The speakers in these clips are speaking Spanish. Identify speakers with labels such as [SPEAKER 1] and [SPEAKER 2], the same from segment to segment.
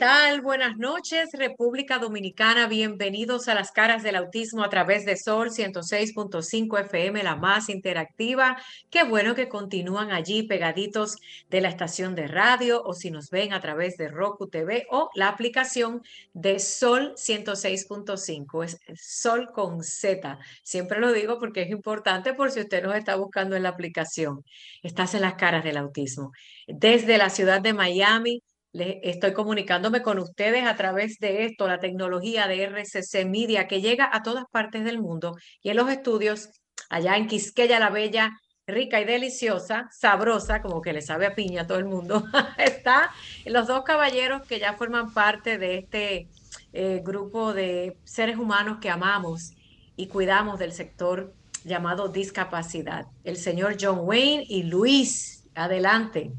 [SPEAKER 1] Tal? Buenas noches, República Dominicana. Bienvenidos a las caras del autismo a través de Sol 106.5 FM, la más interactiva. Qué bueno que continúan allí pegaditos de la estación de radio o si nos ven a través de Roku TV o la aplicación de Sol 106.5. Es Sol con Z. Siempre lo digo porque es importante por si usted nos está buscando en la aplicación. Estás en las caras del autismo. Desde la ciudad de Miami estoy comunicándome con ustedes a través de esto, la tecnología de RCC Media que llega a todas partes del mundo y en los estudios allá en Quisqueya la Bella, rica y deliciosa, sabrosa, como que le sabe a piña a todo el mundo, está los dos caballeros que ya forman parte de este eh, grupo de seres humanos que amamos y cuidamos del sector llamado discapacidad. El señor John Wayne y Luis, adelante.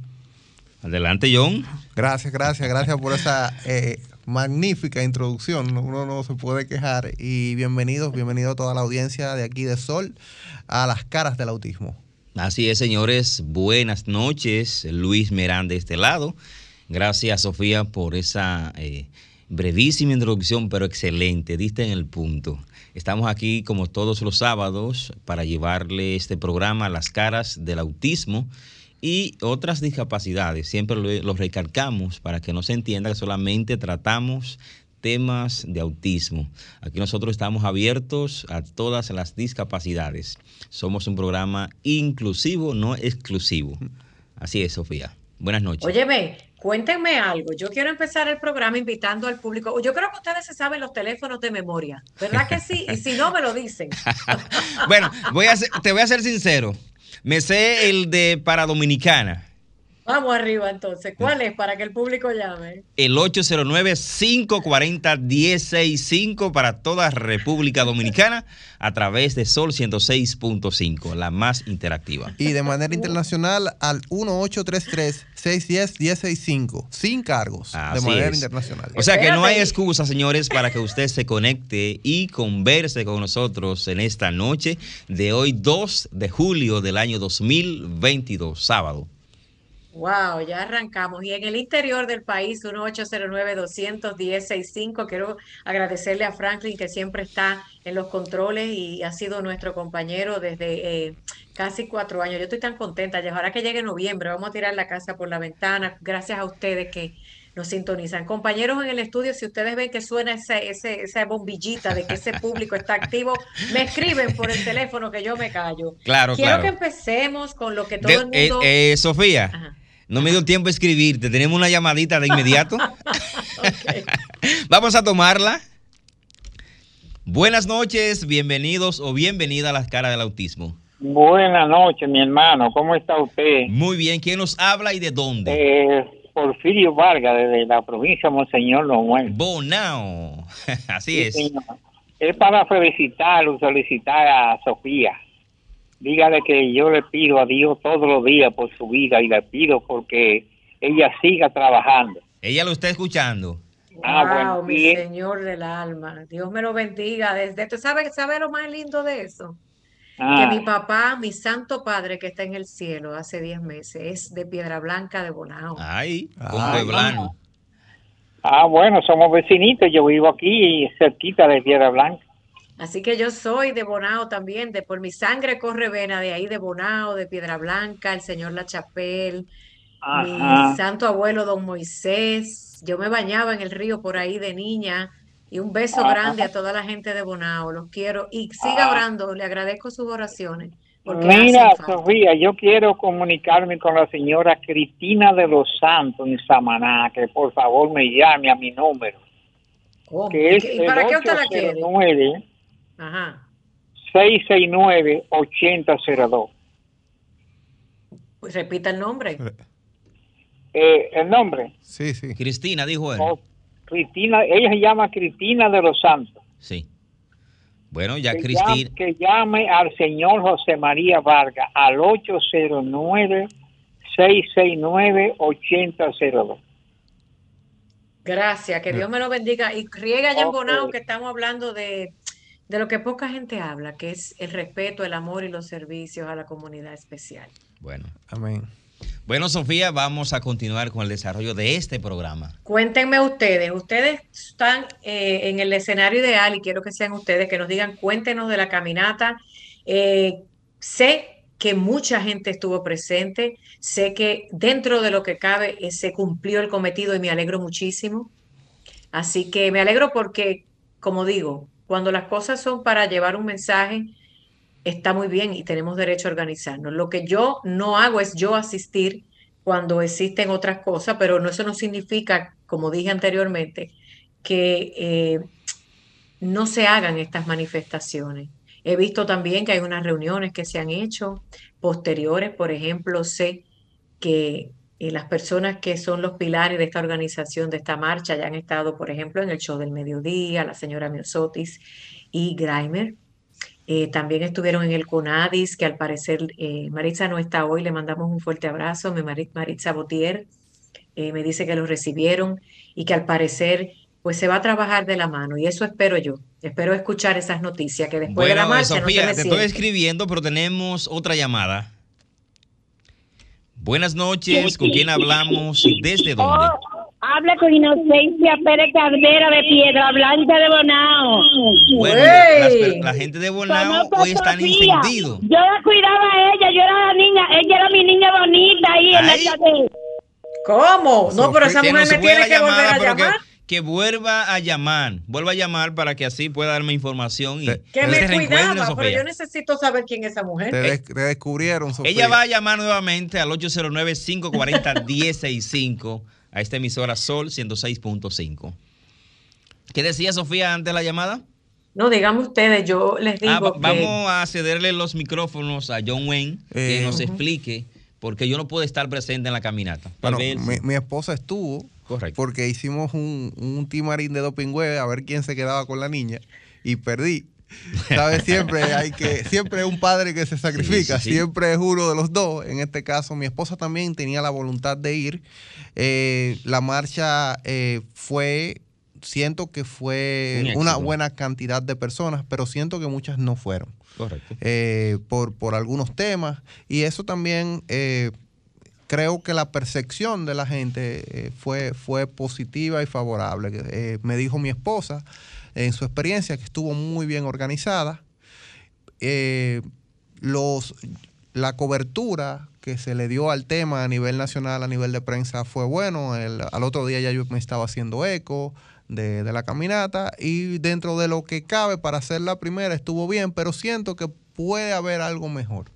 [SPEAKER 2] Adelante, John.
[SPEAKER 3] Gracias, gracias, gracias por esa eh, magnífica introducción. Uno no se puede quejar. Y bienvenidos, bienvenido a toda la audiencia de aquí de Sol a las caras del autismo.
[SPEAKER 2] Así es, señores. Buenas noches. Luis Merán de este lado. Gracias, Sofía, por esa eh, brevísima introducción, pero excelente. Diste en el punto. Estamos aquí como todos los sábados para llevarle este programa a las caras del autismo y otras discapacidades. Siempre lo, recalcamos para que no se entienda que solamente tratamos temas de autismo. Aquí nosotros estamos abiertos a todas las discapacidades. Somos un programa inclusivo, no exclusivo. Así es, Sofía. Buenas noches.
[SPEAKER 1] Óyeme, cuéntenme algo. Yo quiero empezar el programa invitando al público. Yo creo que ustedes se saben los teléfonos de memoria, ¿verdad que sí? Y si no, me lo dicen.
[SPEAKER 2] bueno, voy a te voy a ser sincero. Me sé el de para Dominicana.
[SPEAKER 1] Vamos arriba entonces. ¿Cuál es para que el público llame?
[SPEAKER 2] El 809-540-165 para toda República Dominicana a través de Sol 106.5, la más interactiva.
[SPEAKER 3] Y de manera internacional al 1833-610-165, sin cargos. de manera internacional.
[SPEAKER 2] O sea que no hay excusa, señores, para que usted se conecte y converse con nosotros en esta noche de hoy, 2 de julio del año 2022, sábado.
[SPEAKER 1] Wow, ya arrancamos. Y en el interior del país, 1809-210-65, quiero agradecerle a Franklin que siempre está en los controles y ha sido nuestro compañero desde eh, casi cuatro años. Yo estoy tan contenta. Ya ahora que llegue noviembre, vamos a tirar la casa por la ventana. Gracias a ustedes que nos sintonizan. Compañeros en el estudio, si ustedes ven que suena ese, esa bombillita de que ese público está activo, me escriben por el teléfono que yo me callo.
[SPEAKER 2] Claro,
[SPEAKER 1] Quiero que empecemos con lo que todo el
[SPEAKER 2] eh,
[SPEAKER 1] mundo...
[SPEAKER 2] Eh, Sofía. No me dio tiempo a escribirte. Tenemos una llamadita de inmediato. Vamos a tomarla. Buenas noches, bienvenidos o bienvenida a las caras del autismo.
[SPEAKER 4] Buenas noches, mi hermano. ¿Cómo está usted?
[SPEAKER 2] Muy bien. ¿Quién nos habla y de dónde?
[SPEAKER 4] Eh, Porfirio Vargas, desde la provincia de Monseñor Noel.
[SPEAKER 2] Bonao. Así es.
[SPEAKER 4] Es para felicitar solicitar a Sofía dígale que yo le pido a Dios todos los días por su vida y le pido porque ella siga trabajando.
[SPEAKER 2] Ella lo está escuchando.
[SPEAKER 1] Ah, wow, mi Señor del alma. Dios me lo bendiga. Desde esto, ¿sabe, ¿sabe lo más lindo de eso? Que ah. mi papá, mi santo padre que está en el cielo hace 10 meses, es de Piedra Blanca de Bonao.
[SPEAKER 2] Ay, un pueblano.
[SPEAKER 4] Ah, bueno, somos vecinitos. Yo vivo aquí cerquita de Piedra Blanca.
[SPEAKER 1] Así que yo soy de Bonao también, de por mi sangre corre vena de ahí de Bonao, de Piedra Blanca, el señor La Chapelle, mi santo abuelo Don Moisés. Yo me bañaba en el río por ahí de niña. Y un beso grande a toda la gente de Bonao, los quiero. Y siga ah. orando, le agradezco sus oraciones.
[SPEAKER 4] Mira, Sofía, yo quiero comunicarme con la señora Cristina de los Santos en Samaná, que por favor me llame a mi número.
[SPEAKER 1] Que es ¿Y para qué usted la quiere?
[SPEAKER 4] Ajá. 669-8002.
[SPEAKER 1] Pues repita el nombre.
[SPEAKER 4] Eh, el nombre.
[SPEAKER 3] Sí, sí.
[SPEAKER 2] Cristina, dijo él.
[SPEAKER 4] Cristina, ella se llama Cristina de los Santos.
[SPEAKER 2] Sí. Bueno, ya
[SPEAKER 4] que
[SPEAKER 2] Cristina.
[SPEAKER 4] llame- que llame al señor José María Vargas al 809-669-8002.
[SPEAKER 1] Gracias, que Dios me lo bendiga. Y riega allá en
[SPEAKER 4] Ok.
[SPEAKER 1] Bonao que estamos hablando de, de lo que poca gente habla, que es el respeto, el amor y los servicios a la comunidad especial.
[SPEAKER 2] Bueno.
[SPEAKER 3] Amén.
[SPEAKER 2] Bueno, Sofía, vamos a continuar con el desarrollo de este programa.
[SPEAKER 1] Cuéntenme ustedes, ustedes están eh, en el escenario ideal y quiero que sean ustedes que nos digan, cuéntenos de la caminata. Eh, sé que mucha gente estuvo presente, sé que dentro de lo que cabe eh, se cumplió el cometido y me alegro muchísimo. Así que me alegro porque, como digo, cuando las cosas son para llevar un mensaje, está muy bien y tenemos derecho a organizarnos. Lo que yo no hago es yo asistir cuando existen otras cosas, pero eso no significa, como dije anteriormente, que eh, no se hagan estas manifestaciones. He visto también que hay unas reuniones que se han hecho posteriores, por ejemplo, sé que eh, las personas que son los pilares de esta organización, de esta marcha, ya han estado, por ejemplo, en el show del mediodía, la señora Miosotis y Grimer. Eh, también estuvieron en el CONADIS, que al parecer eh, Maritza no está hoy, le mandamos un fuerte abrazo. Maritza Botier eh, me dice que lo recibieron y que al parecer pues se va a trabajar de la mano y eso espero yo. Espero escuchar esas noticias, que después de la
[SPEAKER 2] Bueno,
[SPEAKER 1] marcha no
[SPEAKER 2] Sofía,
[SPEAKER 1] se me
[SPEAKER 2] te estoy
[SPEAKER 1] siente.
[SPEAKER 2] escribiendo, pero tenemos otra llamada. Buenas noches, ¿con quién hablamos y desde dónde?
[SPEAKER 5] Oh, habla con Inocencia Pérez Caldera de Piedra Blanca de Bonao.
[SPEAKER 2] Bueno, la gente de Bonao
[SPEAKER 5] Conozco
[SPEAKER 2] hoy están encendidos.
[SPEAKER 5] Yo la cuidaba a ella, yo era la niña, ella era mi niña bonita ahí en
[SPEAKER 2] Ay.
[SPEAKER 5] la calle.
[SPEAKER 1] ¿Cómo? No, pero esa mujer me tiene que volver a
[SPEAKER 2] que-
[SPEAKER 1] llamar.
[SPEAKER 2] Que, vuelva a llamar, vuelva a llamar para que así pueda darme información y
[SPEAKER 3] Te-
[SPEAKER 1] Que me cuidaba, pero
[SPEAKER 2] Sofía.
[SPEAKER 1] yo necesito saber quién es esa mujer.
[SPEAKER 3] Te, des- te descubrieron, Sofía.
[SPEAKER 2] Ella va a llamar nuevamente al 809-540-1065 a esta emisora Sol 106.5. ¿Qué decía Sofía antes de la llamada?
[SPEAKER 1] No, díganme ustedes, yo les digo
[SPEAKER 2] Ah,
[SPEAKER 1] que
[SPEAKER 2] vamos a cederle los micrófonos a John Wayne que
[SPEAKER 3] Eh,
[SPEAKER 2] nos explique porque yo no puedo estar presente en la caminata.
[SPEAKER 3] Bueno, mi esposa estuvo
[SPEAKER 2] Correcto.
[SPEAKER 3] porque hicimos un, un timarín de dopingüe a ver quién se quedaba con la niña y perdí. ¿Sabes? Siempre hay que, siempre es un padre que se sacrifica,
[SPEAKER 2] sí, sí.
[SPEAKER 3] siempre es uno de los dos. En este caso, mi esposa también tenía la voluntad de ir. Eh, la marcha eh, fue, siento que fue
[SPEAKER 2] Un
[SPEAKER 3] una buena cantidad de personas, pero siento que muchas no fueron
[SPEAKER 2] Correcto.
[SPEAKER 3] eh, por, por algunos temas. Y eso también creo que la percepción de la gente eh, fue, fue positiva y favorable. Eh, me dijo mi esposa en su experiencia que estuvo muy bien organizada. Eh, los, la cobertura que se le dio al tema a nivel nacional, a nivel de prensa, fue bueno. Al otro día ya yo me estaba haciendo eco de, de la caminata y dentro de lo que cabe para hacer la primera estuvo bien, pero siento que puede haber algo mejor.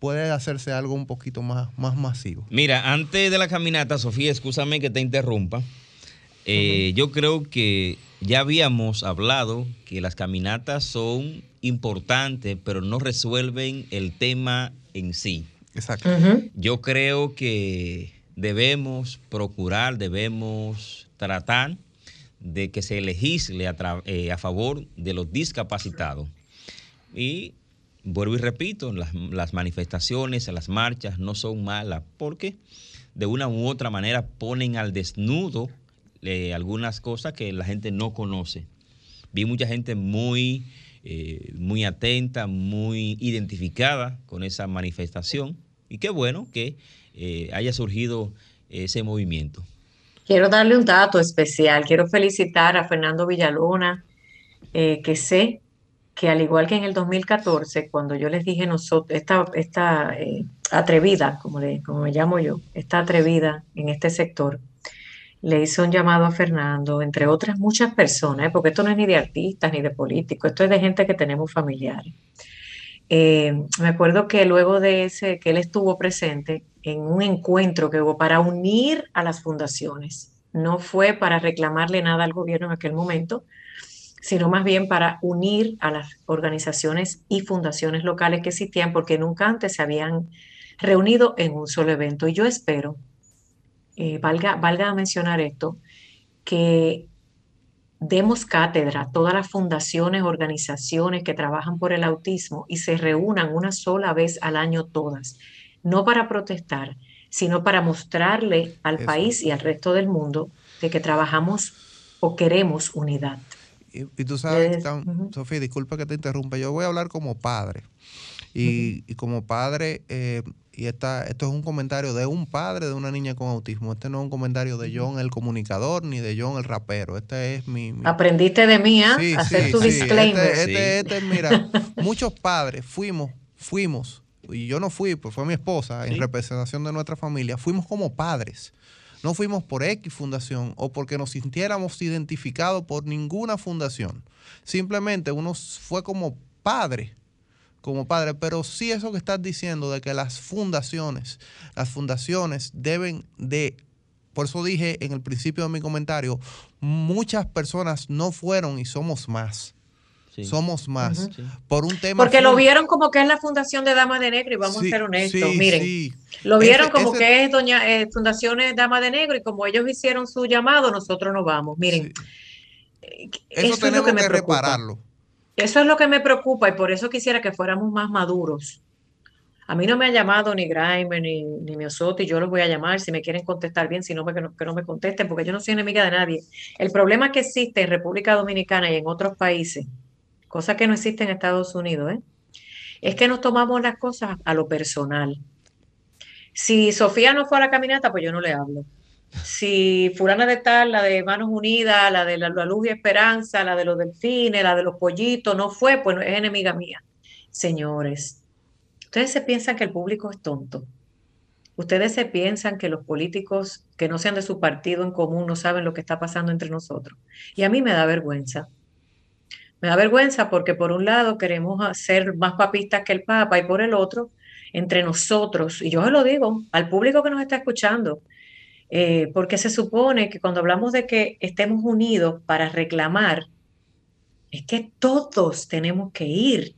[SPEAKER 3] Puede hacerse algo un poquito más, más masivo.
[SPEAKER 2] Mira, antes de la caminata, Sofía, escúchame que te interrumpa. Eh, Yo creo que ya habíamos hablado que las caminatas son importantes, pero no resuelven el tema en sí.
[SPEAKER 3] Exacto.
[SPEAKER 2] Yo creo que debemos procurar, debemos tratar de que se legisle a, eh, a favor de los discapacitados. Y vuelvo y repito, las, manifestaciones, las marchas no son malas porque de una u otra manera ponen al desnudo eh, algunas cosas que la gente no conoce. Vi mucha gente muy, eh, muy atenta, muy identificada con esa manifestación y qué bueno que eh, haya surgido ese movimiento.
[SPEAKER 1] Quiero darle un dato especial. Quiero felicitar a Fernando Villalona, eh, que sé que al igual que en el 2014, cuando yo les dije nosotros, esta, esta eh, atrevida, como, le, como me llamo yo, esta atrevida en este sector, le hizo un llamado a Fernando, entre otras muchas personas, ¿eh? porque esto no es ni de artistas ni de políticos, esto es de gente que tenemos familiares. Eh, me acuerdo que luego de ese, que él estuvo presente en un encuentro que hubo para unir a las fundaciones, no fue para reclamarle nada al gobierno en aquel momento, sino más bien para unir a las organizaciones y fundaciones locales que existían, porque nunca antes se habían reunido en un solo evento. Y yo espero, eh, valga, valga mencionar esto, que demos cátedra a todas las fundaciones, organizaciones que trabajan por el autismo y se reúnan una sola vez al año todas, no para protestar, sino para mostrarle al país y al resto del mundo de que trabajamos o queremos unidad.
[SPEAKER 3] Y, tú sabes, Sofía, disculpa que te interrumpa, yo voy a hablar como padre. Y, como padre, eh, y esta, esto es un comentario de un padre de una niña con autismo. Este no es un comentario de John el comunicador ni de John el rapero. Este es mi.
[SPEAKER 1] Aprendiste de mí, ¿ah? Hacer tu disclaimer.
[SPEAKER 3] Este, este, este, mira, muchos padres fuimos, fuimos, y yo no fui, pues fue mi esposa, en representación de nuestra familia, fuimos como padres. No fuimos por X fundación o porque nos sintiéramos identificados por ninguna fundación. Simplemente uno fue como padre como padre, pero sí eso que estás diciendo de que las fundaciones, las fundaciones deben de, por eso dije en el principio de mi comentario, muchas personas no fueron y somos más. Somos más. Por un tema.
[SPEAKER 1] Porque lo vieron como que es la Fundación de Dama de Negro, y vamos a ser honestos. Miren, lo vieron como que es Doña eh, Fundaciones Dama de Negro, y como ellos hicieron su llamado, nosotros no vamos. Miren,
[SPEAKER 3] eh, eso, tenemos que, repararlo.
[SPEAKER 1] Eso es lo que me preocupa y por eso quisiera que fuéramos más maduros. A mí no me ha llamado ni Grime ni, ni Miosotti, yo los voy a llamar si me quieren contestar bien, si no, que no, que no me contesten, porque yo no soy enemiga de nadie. El problema que existe en República Dominicana y en otros países, cosa que no existe en Estados Unidos, ¿eh? es que nos tomamos las cosas a lo personal. Si Sofía no fue a la caminata, pues yo no le hablo si fulana de tal, la de Manos Unidas, la de la, Luz y Esperanza, la de los delfines, la de los pollitos, no fue, pues es enemiga mía. Señores, ustedes se piensan que el público es tonto. Ustedes se piensan que los políticos que no sean de su partido en común no saben lo que está pasando entre nosotros. Y a mí me da vergüenza. Me da vergüenza porque por un lado queremos ser más papistas que el Papa y por el otro, entre nosotros, y yo se lo digo al público que nos está escuchando, eh, porque se supone que cuando hablamos de que estemos unidos para reclamar, es que todos tenemos que ir.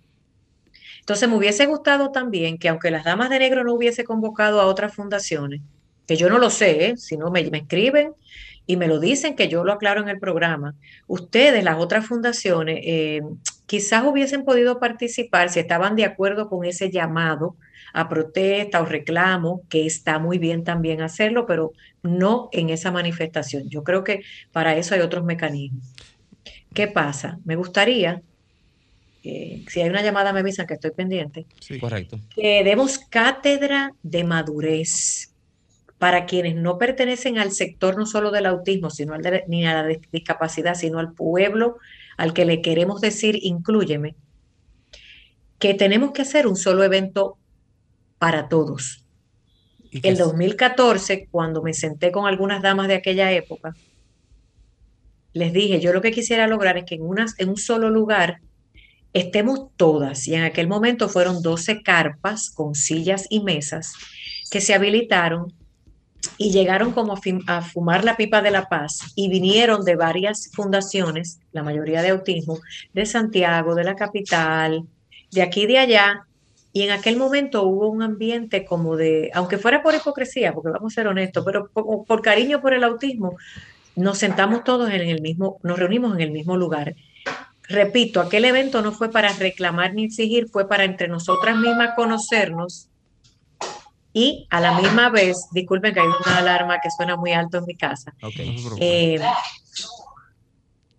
[SPEAKER 1] Entonces me hubiese gustado también que aunque las Damas de Negro no hubiese convocado a otras fundaciones, que yo no lo sé, ¿eh? si no me, escriben y me lo dicen, que yo lo aclaro en el programa, ustedes, las otras fundaciones, eh, quizás hubiesen podido participar si estaban de acuerdo con ese llamado a protesta o reclamo, que está muy bien también hacerlo, pero no en esa manifestación. Yo creo que para eso hay otros mecanismos. ¿Qué pasa? Me gustaría, eh, si hay una llamada me avisan que estoy pendiente.
[SPEAKER 2] Sí, correcto.
[SPEAKER 1] Que demos cátedra de madurez para quienes no pertenecen al sector no solo del autismo, sino al ni a la discapacidad, sino al pueblo al que le queremos decir, incluyeme, que tenemos que hacer un solo evento para todos. El 2014, cuando me senté con algunas damas de aquella época, les dije, yo lo que quisiera lograr es que en, en un solo lugar estemos todas, y en aquel momento fueron 12 carpas con sillas y mesas que se habilitaron y llegaron como a, fumar la pipa de la paz y vinieron de varias fundaciones, la mayoría de autismo, de Santiago, de la capital, de aquí y de allá, y en aquel momento hubo un ambiente como de, aunque fuera por hipocresía, porque vamos a ser honestos, pero por, cariño por el autismo, nos sentamos todos en el mismo, nos reunimos en el mismo lugar. Repito, aquel evento no fue para reclamar ni exigir, fue para entre nosotras mismas conocernos y a la misma vez, disculpen que hay una alarma que suena muy alto en mi casa. Eh,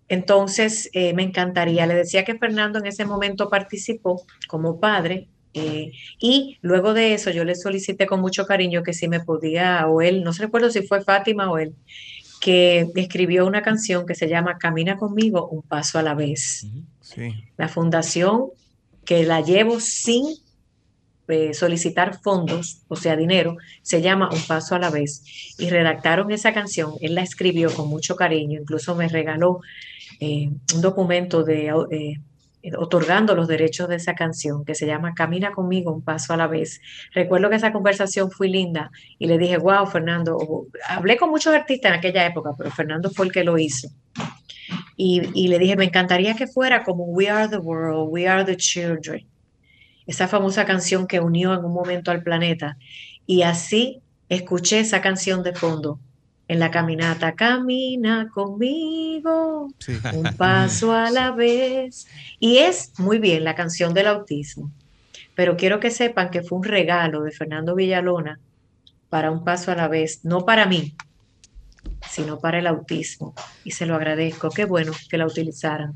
[SPEAKER 1] entonces, eh, me encantaría, le decía que Fernando en ese momento participó como padre eh, y luego de eso yo le solicité con mucho cariño que si me podía, o él, no se recuerdo si fue Fátima o él, que escribió una canción que se llama Camina conmigo un paso a la vez. La fundación que la llevo sin eh, solicitar fondos, o sea, dinero, se llama Un Paso a la Vez. Y redactaron esa canción, él la escribió con mucho cariño, incluso me regaló eh, un documento de eh, otorgando los derechos de esa canción que se llama Camina conmigo un paso a la vez. Recuerdo que esa conversación fue linda y le dije, wow, Fernando, hablé con muchos artistas en aquella época, pero Fernando fue el que lo hizo. Y, y le dije, me encantaría que fuera como We Are the World, We Are the Children, esa famosa canción que unió en un momento al planeta. Y así escuché esa canción de fondo en la caminata, camina conmigo, un paso a la vez. Y es muy bien la canción del autismo, pero quiero que sepan que fue un regalo de Fernando Villalona para un paso a la vez, no para mí, sino para el autismo. Y se lo agradezco, qué bueno que la utilizaran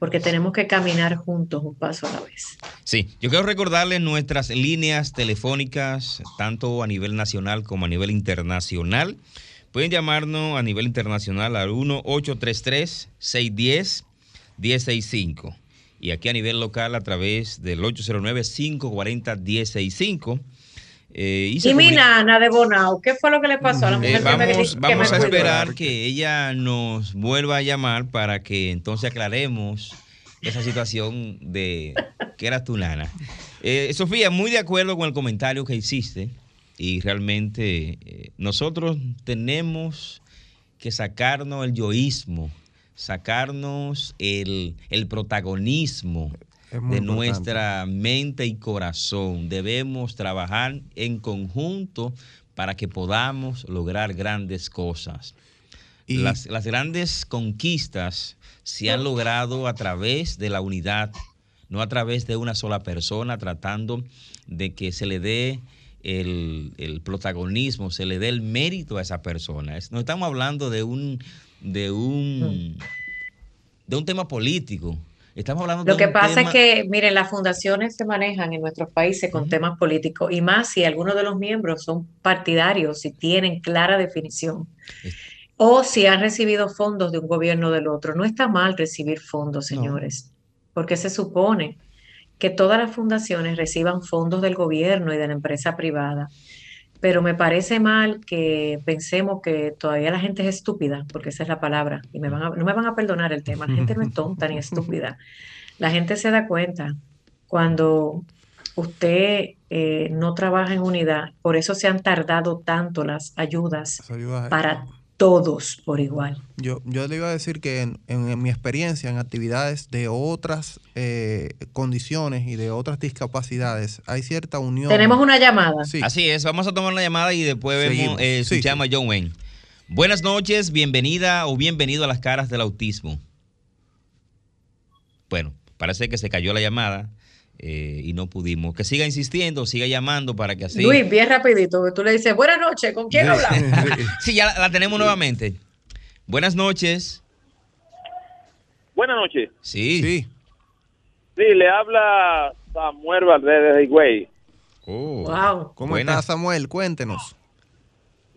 [SPEAKER 1] porque tenemos que caminar juntos un paso a la vez.
[SPEAKER 2] Sí, yo quiero recordarles nuestras líneas telefónicas, tanto a nivel nacional como a nivel internacional. Pueden llamarnos a nivel internacional al 1-833-610-1065 y aquí a nivel local a través del 809-540-1065.
[SPEAKER 1] Eh, y, mi nana de Bonao, ¿qué fue lo que le pasó a la mujer?
[SPEAKER 2] Eh, vamos, vamos a esperar que ella nos vuelva a llamar para que entonces aclaremos esa situación de que era tu nana. Eh, Sofía, muy de acuerdo con el comentario que hiciste y realmente nosotros tenemos que sacarnos el yoísmo, sacarnos el, el protagonismo de nuestra mente y corazón. Debemos trabajar en conjunto para que podamos lograr grandes cosas. las, las, grandes conquistas se han logrado a través de la unidad, no a través de una sola persona, tratando de que se le dé el, el protagonismo, se le dé el mérito a esa persona. no estamos hablando de un, de un, de un tema político Estamos hablando
[SPEAKER 1] Lo que pasa es que, miren, las fundaciones se manejan en nuestros países con temas políticos y más si algunos de los miembros son partidarios y tienen clara definición. O si han recibido fondos de un gobierno o del otro. No está mal recibir fondos, señores, porque se supone que todas las fundaciones reciban fondos del gobierno y de la empresa privada pero me parece mal que pensemos que todavía la gente es estúpida, porque esa es la palabra, y me van no me van a perdonar el tema, la gente no es tonta ni estúpida. La gente se da cuenta cuando usted eh, no trabaja en unidad, por eso se han tardado tanto las ayudas, para todos por igual.
[SPEAKER 3] Yo, yo le iba a decir que en, mi experiencia en actividades de otras eh, condiciones y de otras discapacidades hay cierta unión.
[SPEAKER 1] Tenemos una llamada.
[SPEAKER 2] Así es, vamos a tomar una llamada y después vemos, eh, llama John Wayne. Buenas noches, bienvenida o bienvenido a las caras del autismo. Bueno, parece que se cayó la llamada. Eh, y no pudimos. Que siga insistiendo, siga llamando para que así.
[SPEAKER 1] Luis, bien rapidito, tú le dices, buenas noches, ¿con quién hablamos?
[SPEAKER 2] sí, ya la, tenemos nuevamente. Buenas noches.
[SPEAKER 6] Buenas noches.
[SPEAKER 2] Sí.
[SPEAKER 3] Sí.
[SPEAKER 6] Sí, le habla Samuel Valdez de Higüey.
[SPEAKER 3] Oh. Wow. ¿Cómo está Samuel? Cuéntenos.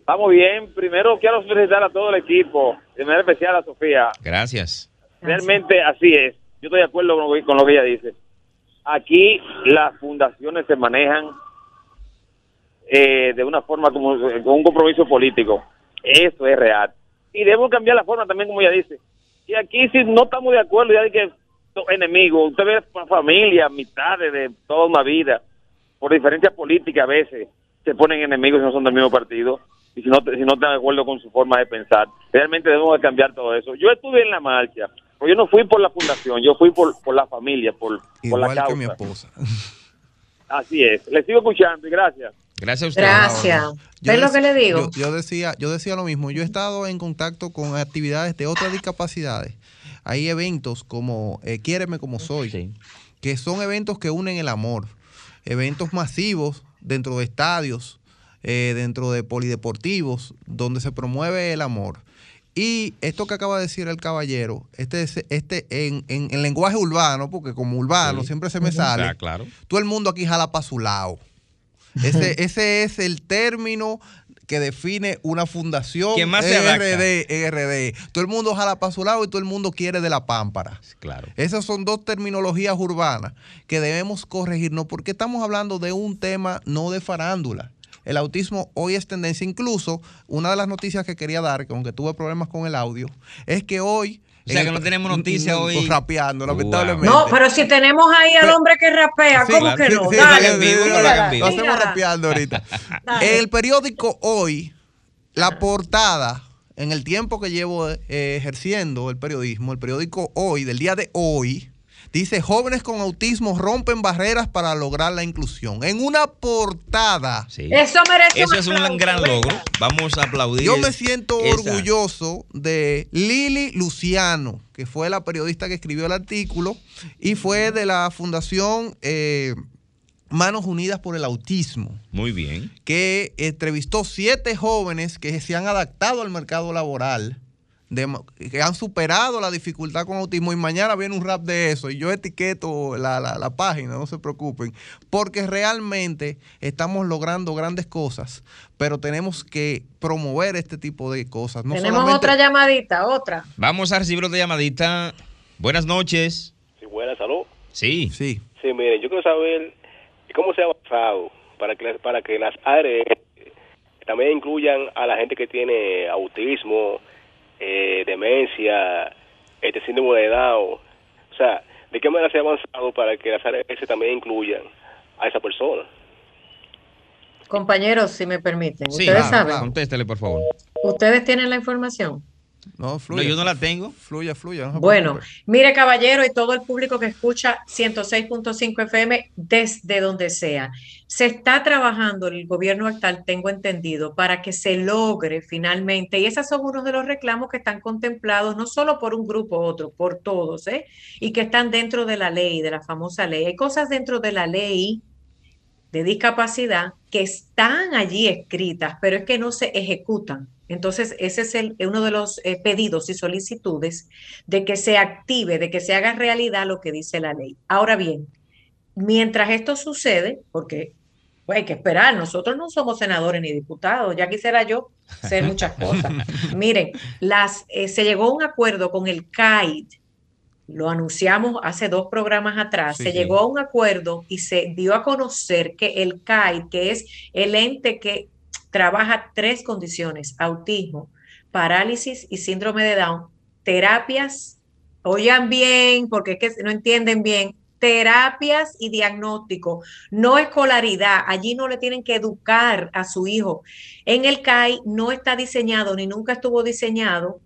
[SPEAKER 6] Estamos bien. Primero quiero felicitar a todo el equipo, de manera especial a Sofía.
[SPEAKER 2] Gracias.
[SPEAKER 6] Realmente así es. Yo estoy de acuerdo con lo que ella dice. Aquí las fundaciones se manejan eh, de una forma como con un compromiso político. Eso es real. Y debemos cambiar la forma también, como ella dice. Y aquí si no estamos de acuerdo, ya de que enemigos, usted ve familia, mitades de toda una vida, por diferencias políticas a veces se ponen enemigos y no son del mismo partido y si no, si no están de acuerdo con su forma de pensar. Realmente debemos de cambiar todo eso. Yo estuve en la marcha, yo no fui por la fundación, yo fui por, por la familia, por, por la causa. que mi esposa. Así es. Le sigo escuchando y gracias.
[SPEAKER 2] Gracias a usted.
[SPEAKER 1] Gracias. ¿Ves lo que le digo?
[SPEAKER 3] Yo, decía, yo decía lo mismo. Yo he estado en contacto con actividades de otras discapacidades. Hay eventos como eh, Quiéreme como soy, que son eventos que unen el amor. Eventos masivos dentro de estadios, eh, dentro de polideportivos, donde se promueve el amor. Y esto que acaba de decir el caballero, este, este en, en, lenguaje urbano, porque como urbano siempre se me sale,
[SPEAKER 2] claro.
[SPEAKER 3] todo el mundo aquí jala para su lado. Ese, ese es el término que define una fundación
[SPEAKER 2] ¿Quién más
[SPEAKER 3] ERD, ERD. Todo el mundo jala para su lado y todo el mundo quiere de la pámpara.
[SPEAKER 2] Claro.
[SPEAKER 3] Esas son dos terminologías urbanas que debemos corregirnos porque estamos hablando de un tema no de farándula el autismo hoy es tendencia. Incluso, una de las noticias que quería dar, que aunque tuve problemas con el audio, es que hoy
[SPEAKER 2] o sea, que no tenemos noticias hoy.
[SPEAKER 3] Pues, rapeando, lamentablemente.
[SPEAKER 1] No, pero si tenemos ahí al hombre que rapea, ¿cómo que no? Dale,
[SPEAKER 3] Lo hacemos rapeando ahorita. El periódico Hoy, la portada, en el tiempo que llevo eh, ejerciendo el periodismo, el periódico Hoy, del día de hoy, Dice, jóvenes con autismo rompen barreras para lograr la inclusión. En una portada.
[SPEAKER 2] Sí.
[SPEAKER 1] Eso merece
[SPEAKER 2] Eso es un gran
[SPEAKER 1] venga.
[SPEAKER 2] logro. Vamos a aplaudir.
[SPEAKER 3] Yo me siento
[SPEAKER 2] esa-
[SPEAKER 3] orgulloso de Lili Luciano, que fue la periodista que escribió el artículo y fue de la Fundación eh, Manos Unidas por el Autismo,
[SPEAKER 2] Muy bien.
[SPEAKER 3] que entrevistó siete jóvenes que se han adaptado al mercado laboral, de- que han superado la dificultad con autismo y mañana viene un rap de eso y yo etiqueto la, la- la página, no se preocupen, porque realmente estamos logrando grandes cosas, pero tenemos que promover este tipo de cosas. No
[SPEAKER 1] Tenemos
[SPEAKER 3] solamente-
[SPEAKER 1] otra llamadita, otra.
[SPEAKER 2] Vamos a recibir otra llamadita. Buenas noches.
[SPEAKER 7] Sí, buena salud.
[SPEAKER 2] Sí.
[SPEAKER 3] Sí.
[SPEAKER 7] Sí, miren, yo quiero saber cómo se ha avanzado para que, las- para que las áreas también incluyan a la gente que tiene autismo, eh, demencia, este síndrome de Down. O sea, ¿de qué manera se ha avanzado para que las áreas también incluyan a esa persona?
[SPEAKER 1] Compañeros, si me permiten.
[SPEAKER 2] Sí,
[SPEAKER 1] Ustedes
[SPEAKER 2] claro,
[SPEAKER 1] saben.
[SPEAKER 2] claro. Contéstele, por favor.
[SPEAKER 1] Ustedes tienen la información.
[SPEAKER 3] No,
[SPEAKER 2] No,
[SPEAKER 3] fluye.
[SPEAKER 2] yo no la tengo.
[SPEAKER 3] Fluya, fluya. no
[SPEAKER 1] Bueno, mire caballero y todo el público que escucha 106.5 FM desde donde sea. Se está trabajando el gobierno actual, tengo entendido, para que se logre finalmente, y esos son unos de los reclamos que están contemplados no solo por un grupo u otro, por todos, ¿eh? Y que están dentro de la ley, de la famosa ley. Hay cosas dentro de la ley de discapacidad que están allí escritas, pero es que no se ejecutan. Entonces, ese es el, uno de los eh, pedidos y solicitudes de que se active, de que se haga realidad lo que dice la ley. Ahora bien, mientras esto sucede, porque pues, hay que esperar, nosotros no somos senadores ni diputados, ya quisiera yo hacer muchas cosas. Miren, las, eh, se llegó a un acuerdo con el CAID, lo anunciamos hace dos programas atrás,
[SPEAKER 3] Sí,
[SPEAKER 1] se llegó a un acuerdo y se dio a conocer que el CAID, que es el ente que trabaja tres condiciones, autismo, parálisis y síndrome de Down, terapias, oigan bien, porque es que no entienden bien, terapias y diagnóstico, no escolaridad, allí no le tienen que educar a su hijo. En el CAI no está diseñado ni nunca estuvo diseñado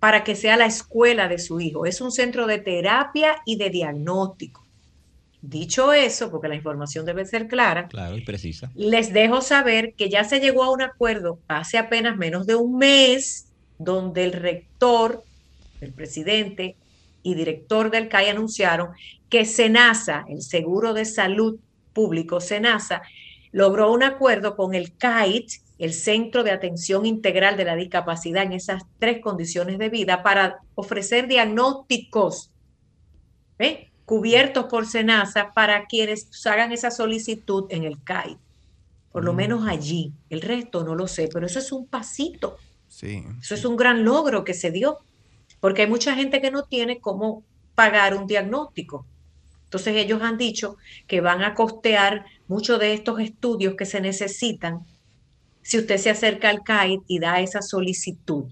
[SPEAKER 1] para que sea la escuela de su hijo, es un centro de terapia y de diagnóstico. Dicho eso, porque la información debe ser clara,
[SPEAKER 2] Claro, y precisa.
[SPEAKER 1] les dejo saber que ya se llegó a un acuerdo hace apenas menos de un mes, donde el rector, el presidente y director del CAI anunciaron que SENASA, el Seguro de Salud Público SENASA, logró un acuerdo con el CAIT, el Centro de Atención Integral de la Discapacidad en esas tres condiciones de vida, para ofrecer diagnósticos. Cubiertos por SENASA para quienes hagan esa solicitud en el CAI. Por lo
[SPEAKER 3] Mm.
[SPEAKER 1] menos allí. El resto no lo sé, pero eso es un pasito.
[SPEAKER 3] Sí.
[SPEAKER 1] Eso es un gran logro que se dio, porque hay mucha gente que no tiene cómo pagar un diagnóstico. Entonces ellos han dicho que van a costear muchos de estos estudios que se necesitan si usted se acerca al CAID y da esa solicitud.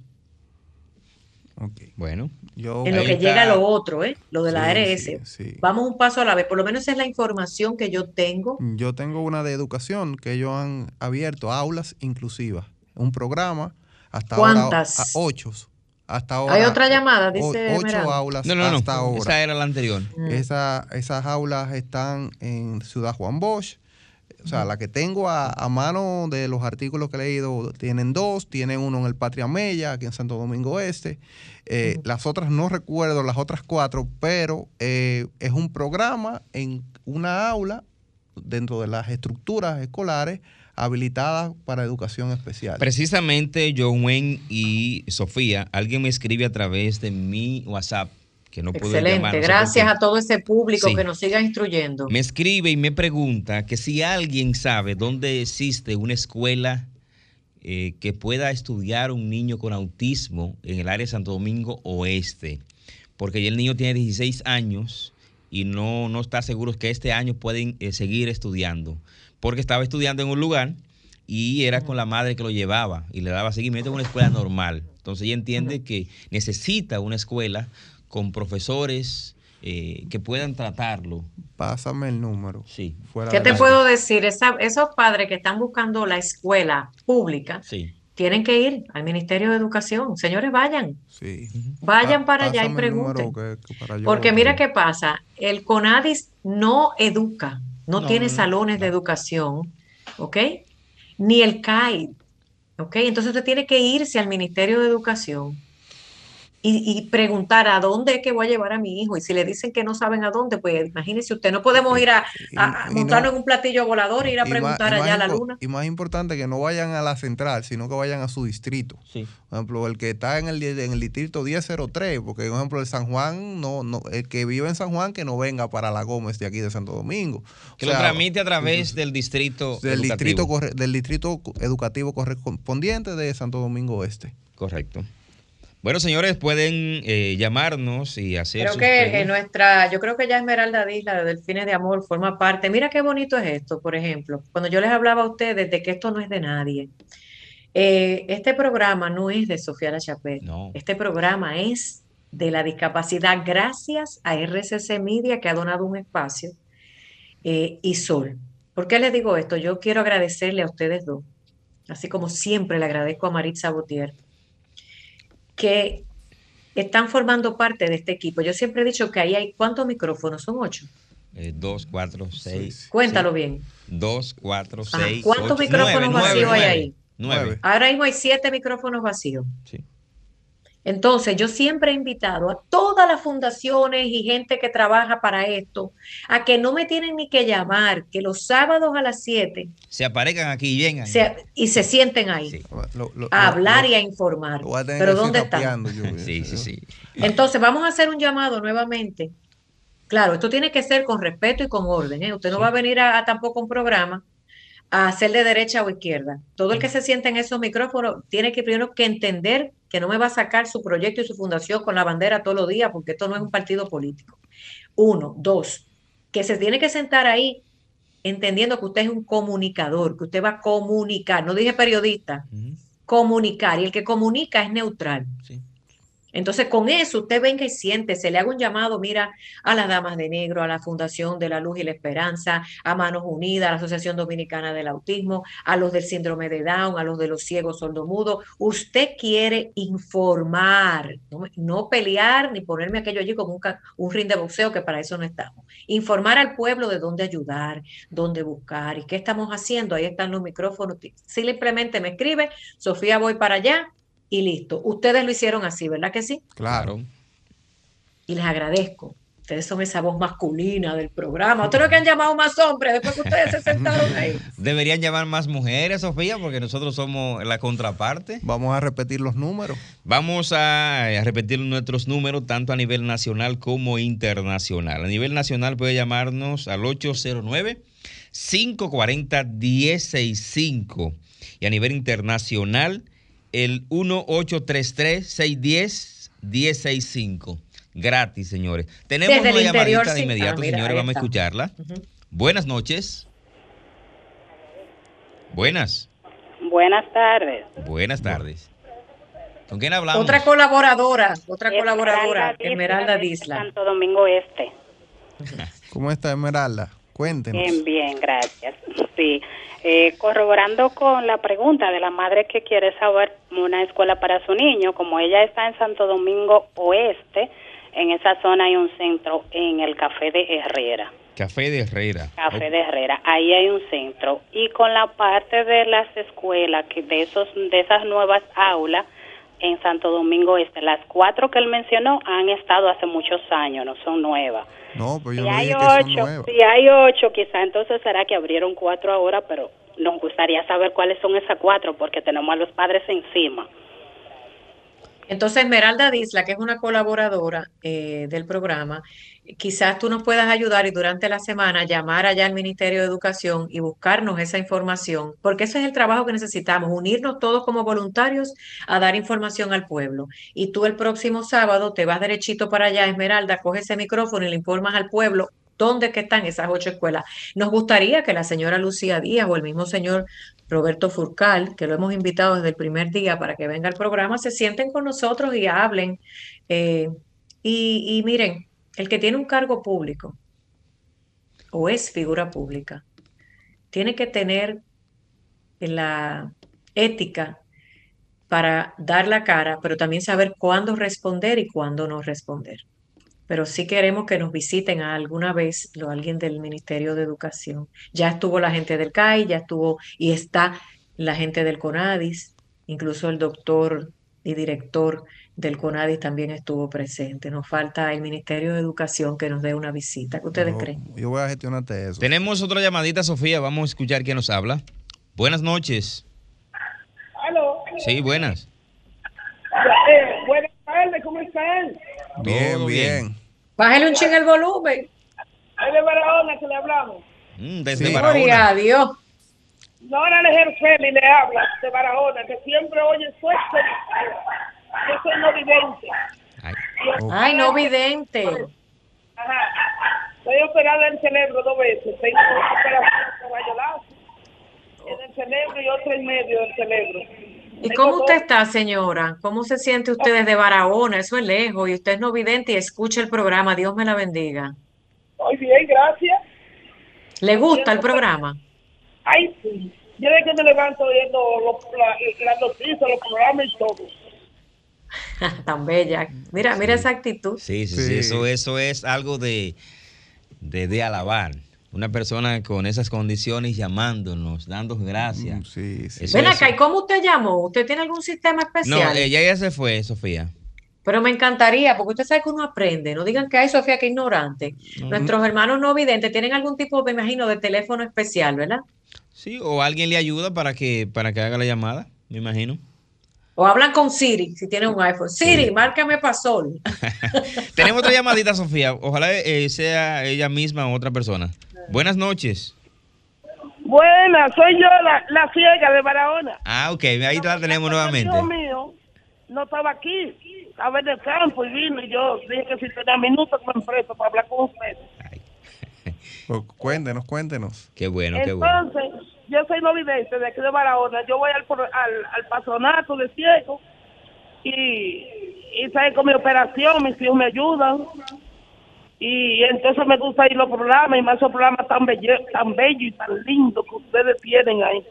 [SPEAKER 3] Ok.
[SPEAKER 2] Bueno,
[SPEAKER 3] Yo,
[SPEAKER 1] En lo que
[SPEAKER 2] está.
[SPEAKER 1] llega lo otro, ¿eh? lo de la
[SPEAKER 3] Sí,
[SPEAKER 1] ARS.
[SPEAKER 3] sí, sí.
[SPEAKER 1] Vamos un paso a la vez, por lo menos esa es la información que yo tengo.
[SPEAKER 3] Yo tengo una de educación que ellos han abierto, aulas inclusivas. Un programa hasta
[SPEAKER 1] ¿Cuántas?
[SPEAKER 3] ahora. ocho. Hasta ahora.
[SPEAKER 1] Hay otra llamada, dice
[SPEAKER 3] ocho aulas
[SPEAKER 2] no, no, no.
[SPEAKER 3] hasta ahora.
[SPEAKER 2] Esa era la anterior.
[SPEAKER 1] Mm.
[SPEAKER 3] Esa- esas aulas están en Ciudad Juan Bosch. O sea, la que tengo a, a mano de los artículos que he leído, tienen dos, tienen uno en el Patria Mella, aquí en Santo Domingo Este. Eh. Las otras no recuerdo, las otras cuatro, pero eh, es un programa en una aula dentro de las estructuras escolares habilitadas para educación especial.
[SPEAKER 2] Precisamente, Wayne y Sofía, alguien me escribe a través de mi WhatsApp, que no puedo llamar.
[SPEAKER 1] Excelente, gracias a todo ese público
[SPEAKER 2] Sí.
[SPEAKER 1] que nos siga instruyendo.
[SPEAKER 2] Me escribe y me pregunta que si alguien sabe dónde existe una escuela eh, que pueda estudiar un niño con autismo en el área de Santo Domingo Oeste, porque ya el niño tiene 16 años y no, no está seguro que este año pueden eh, seguir estudiando, porque estaba estudiando en un lugar y era con la madre que lo llevaba y le daba seguimiento en una escuela normal. Entonces ella entiende que necesita una escuela con profesores eh, que puedan tratarlo.
[SPEAKER 3] Pásame el número.
[SPEAKER 2] Sí.
[SPEAKER 3] fuera
[SPEAKER 1] ¿Qué te
[SPEAKER 3] la-
[SPEAKER 1] puedo decir? Esa- esos padres que están buscando la escuela pública
[SPEAKER 2] Sí.
[SPEAKER 1] tienen que ir al Ministerio de Educación. Señores, vayan.
[SPEAKER 3] Sí.
[SPEAKER 1] Vayan
[SPEAKER 3] Pa-
[SPEAKER 1] para allá y pregunten.
[SPEAKER 3] que- que para yo-
[SPEAKER 1] Porque mira qué pasa, el CONADIS no educa, no,
[SPEAKER 2] No,
[SPEAKER 1] tiene
[SPEAKER 2] no,
[SPEAKER 1] salones de educación, ¿ok? Ni el CAI, ¿ok? Entonces usted tiene que irse al Ministerio de Educación y, y preguntar a dónde es que voy a llevar a mi hijo. Y si le dicen que no saben a dónde, pues imagínese usted, no podemos ir a, a- a
[SPEAKER 3] y
[SPEAKER 1] montarnos
[SPEAKER 3] no-
[SPEAKER 1] en un platillo volador e ir a preguntar
[SPEAKER 3] más
[SPEAKER 1] allá a la luna.
[SPEAKER 3] Y más importante que no vayan a la central, sino que vayan a su distrito.
[SPEAKER 2] Sí.
[SPEAKER 3] Por ejemplo, el que está en el, en el distrito 1003, porque por ejemplo el San Juan, no, no, el que vive en San Juan que no venga para la Gómez de aquí de Santo Domingo.
[SPEAKER 2] Que
[SPEAKER 3] O
[SPEAKER 2] lo tramite a través del distrito
[SPEAKER 3] del
[SPEAKER 2] educativo.
[SPEAKER 3] distrito, corre- del distrito educativo correspondiente de Santo Domingo Este.
[SPEAKER 2] Correcto. Bueno, señores, pueden eh, llamarnos y hacer
[SPEAKER 1] Creo
[SPEAKER 2] sus
[SPEAKER 1] que en nuestra, yo creo que ya Esmeralda Disla de Delfines de Amor forma parte. Mira qué bonito es esto, por ejemplo, cuando yo les hablaba a ustedes de que esto no es de nadie. Eh, este programa no es de Sofía La Chapelle.
[SPEAKER 2] No.
[SPEAKER 1] Este programa es de la discapacidad gracias a RCC Media que ha donado un espacio eh, y Sol. ¿Por qué les digo esto? Yo quiero agradecerle a ustedes dos, así como siempre le agradezco a Maritza Botier, que están formando parte de este equipo. Yo siempre he dicho que ahí hay, ¿cuántos micrófonos? Son ocho.
[SPEAKER 2] Eh, dos, cuatro, seis.
[SPEAKER 1] Cuéntalo bien.
[SPEAKER 2] Dos, cuatro,
[SPEAKER 1] Ajá.
[SPEAKER 2] seis.
[SPEAKER 1] ¿Cuántos
[SPEAKER 2] ocho,
[SPEAKER 1] micrófonos
[SPEAKER 2] nueve,
[SPEAKER 1] vacíos
[SPEAKER 2] nueve,
[SPEAKER 1] hay
[SPEAKER 2] nueve,
[SPEAKER 1] ahí?
[SPEAKER 2] Nueve.
[SPEAKER 1] Ahora mismo hay siete micrófonos vacíos.
[SPEAKER 2] Sí.
[SPEAKER 1] Entonces, yo siempre he invitado a todas las fundaciones y gente que trabaja para esto a que no me tienen ni que llamar, que los sábados a las 7
[SPEAKER 2] Se aparezcan aquí y vengan.
[SPEAKER 1] se- y se sienten ahí
[SPEAKER 2] Sí.
[SPEAKER 3] Lo- lo-
[SPEAKER 1] a hablar
[SPEAKER 3] lo-
[SPEAKER 1] y a informar.
[SPEAKER 3] lo voy a tener
[SPEAKER 1] Pero ¿dónde están?
[SPEAKER 3] yo,
[SPEAKER 2] Sí, sí, sí.
[SPEAKER 1] Entonces, vamos a hacer un llamado nuevamente. Claro, esto tiene que ser con respeto y con orden. ¿eh? Usted no va a venir a, a tampoco un programa a hacer de derecha o izquierda. Todo el que se sienta en esos micrófonos tiene que primero que entender que no me va a sacar su proyecto y su fundación con la bandera todos los días, porque esto no es un partido político. Uno, dos, que se tiene que sentar ahí entendiendo que usted es un comunicador, que usted va a comunicar, no dije periodista, comunicar, y el que comunica es neutral.
[SPEAKER 2] sí.
[SPEAKER 1] Entonces, con eso usted venga y siéntese, le hago un llamado, mira, a las Damas de Negro, a la Fundación de la Luz y la Esperanza, a Manos Unidas, a la Asociación Dominicana del Autismo, a los del síndrome de Down, a los de los ciegos sordomudos. Usted quiere informar, no, pelear ni ponerme aquello allí como un, un ring de boxeo, que para eso no estamos. Informar al pueblo de dónde ayudar, dónde buscar y qué estamos haciendo. Ahí están los micrófonos. Simplemente me escribe, Sofía, voy para allá y listo. Ustedes lo hicieron así, ¿verdad que sí?
[SPEAKER 3] Claro.
[SPEAKER 1] Y les agradezco. Ustedes son esa voz masculina del programa. Ustedes que han llamado más hombres después que ustedes se sentaron ahí.
[SPEAKER 2] Deberían llamar más mujeres, Sofía, porque nosotros somos la contraparte.
[SPEAKER 3] Vamos a repetir los números.
[SPEAKER 2] Vamos a, a repetir nuestros números tanto a nivel nacional como internacional. A nivel nacional puede llamarnos al 809-540-1065 y a nivel internacional el 1833-610-1065. Gratis, señores. Tenemos
[SPEAKER 1] Desde
[SPEAKER 2] una
[SPEAKER 1] interior,
[SPEAKER 2] llamadita de
[SPEAKER 1] sí.
[SPEAKER 2] inmediato,
[SPEAKER 1] Ah, mira,
[SPEAKER 2] señores. Vamos a escucharla. Buenas noches. Buenas.
[SPEAKER 8] Buenas tardes.
[SPEAKER 2] Buenas tardes. ¿Con quién hablamos?
[SPEAKER 1] Otra colaboradora, otra colaboradora,
[SPEAKER 8] Disla,
[SPEAKER 1] Esmeralda Disla.
[SPEAKER 8] Santo Domingo Este.
[SPEAKER 3] ¿Cómo está Esmeralda? Cuéntenos.
[SPEAKER 8] Bien, bien, gracias. Sí, eh, corroborando con la pregunta de la madre que quiere saber una escuela para su niño, como ella está en Santo Domingo Oeste, en esa zona hay un centro en el Café de Herrera.
[SPEAKER 2] Café de Herrera.
[SPEAKER 8] Café de Herrera, ahí hay un centro y con la parte de las escuelas que de esos de esas nuevas aulas en Santo Domingo Este, las cuatro que él mencionó han estado hace muchos años, no son nuevas.
[SPEAKER 3] No, pues yo
[SPEAKER 8] Si
[SPEAKER 3] no
[SPEAKER 8] hay
[SPEAKER 3] dije que son
[SPEAKER 8] ocho,
[SPEAKER 3] nuevas.
[SPEAKER 8] si hay ocho, quizá entonces será que abrieron cuatro ahora, pero nos gustaría saber cuáles son esas cuatro porque tenemos a los padres encima.
[SPEAKER 1] Entonces, Esmeralda Disla, que es una colaboradora eh, del programa, quizás tú nos puedas ayudar y durante la semana llamar allá al Ministerio de Educación y buscarnos esa información, porque ese es el trabajo que necesitamos, unirnos todos como voluntarios a dar información al pueblo. Y tú el próximo sábado te vas derechito para allá, Esmeralda, coges ese micrófono y le informas al pueblo dónde que están esas ocho escuelas. Nos gustaría que la señora Lucía Díaz o el mismo señor Roberto Furcal, que lo hemos invitado desde el primer día para que venga al programa, se sienten con nosotros y hablen. Eh, y, y miren, el que tiene un cargo público o es figura pública, tiene que tener la ética para dar la cara, pero también saber cuándo responder y cuándo no responder. Pero sí queremos que nos visiten alguna vez lo, alguien del Ministerio de Educación. Ya estuvo la gente del CAI, ya estuvo y está la gente del CONADIS, incluso el doctor y director del CONADIS también estuvo presente. Nos falta el Ministerio de Educación que nos dé una visita. ¿Qué ustedes creen?
[SPEAKER 3] Yo voy a gestionarte eso.
[SPEAKER 2] Tenemos otra llamadita, Sofía. Vamos a escuchar quién nos habla. Buenas noches.
[SPEAKER 9] Aló.
[SPEAKER 2] Sí, buenas.
[SPEAKER 9] Eh, buenas tardes, ¿cómo están?
[SPEAKER 3] Bien,
[SPEAKER 2] Todo
[SPEAKER 3] bien.
[SPEAKER 1] Bájale un ching el volumen.
[SPEAKER 9] Es de Barahona que le hablamos.
[SPEAKER 2] Mm, desde
[SPEAKER 3] Sí.
[SPEAKER 2] Barahona.
[SPEAKER 1] Gloria a Dios.
[SPEAKER 9] Nora Lejerceli le habla de Barahona, que siempre oye su experiencia. Yo soy no vidente.
[SPEAKER 2] Ay,
[SPEAKER 1] Ay, no vidente.
[SPEAKER 9] Ajá. Estoy operada del cerebro dos veces. Tengo una operación de en el cerebro y otra en medio del cerebro.
[SPEAKER 1] ¿Y cómo usted está, señora? ¿Cómo se siente usted desde Barahona? Eso es lejos y usted es no vidente y escucha el programa. Dios me la bendiga.
[SPEAKER 9] Estoy bien, gracias.
[SPEAKER 1] ¿Le gusta el programa?
[SPEAKER 9] Ay, sí. Yo de que me levanto viendo la, las noticias, los programas y todo.
[SPEAKER 1] Tan bella. Mira, mira esa actitud.
[SPEAKER 2] Sí, sí, sí,
[SPEAKER 3] Sí.
[SPEAKER 2] Eso, eso es algo de, de, de alabar. Una persona con esas condiciones llamándonos, dando gracias.
[SPEAKER 3] Mm, Sí, sí.
[SPEAKER 2] Eso
[SPEAKER 1] Ven
[SPEAKER 2] es-
[SPEAKER 1] acá, ¿y cómo usted llamó? ¿Usted tiene algún sistema
[SPEAKER 2] No,
[SPEAKER 1] especial?
[SPEAKER 2] ella ya se fue, Sofía.
[SPEAKER 1] Pero me encantaría, porque usted sabe que uno aprende. No digan que hay Sofía, que ignorante. Nuestros hermanos no videntes tienen algún tipo, me imagino, de teléfono especial, ¿verdad?
[SPEAKER 2] Sí, o alguien le ayuda para que, para que haga la llamada, me imagino.
[SPEAKER 1] O hablan con Siri, si tienen un iPhone. Siri, márcame para Sol.
[SPEAKER 2] Tenemos otra llamadita, Sofía. Ojalá eh, sea ella misma o otra persona. Buenas noches.
[SPEAKER 9] Buena, soy yo la, la ciega de Barahona.
[SPEAKER 2] Ah, ok, ahí la tenemos nuevamente.
[SPEAKER 9] Hijo mío no estaba aquí, estaba en el campo y vino y yo dije que si tenía minutos como empresa para hablar con ustedes.
[SPEAKER 3] Pues cuéntenos, cuéntenos.
[SPEAKER 2] Qué bueno, qué bueno.
[SPEAKER 9] Entonces, yo soy no vidente de aquí de Barahona, yo voy al, al, al patronato de ciego y, y saben con mi operación, mis hijos me ayudan y entonces me gusta ir los programas y más esos programas tan bello, tan bello y tan lindos que ustedes tienen ahí.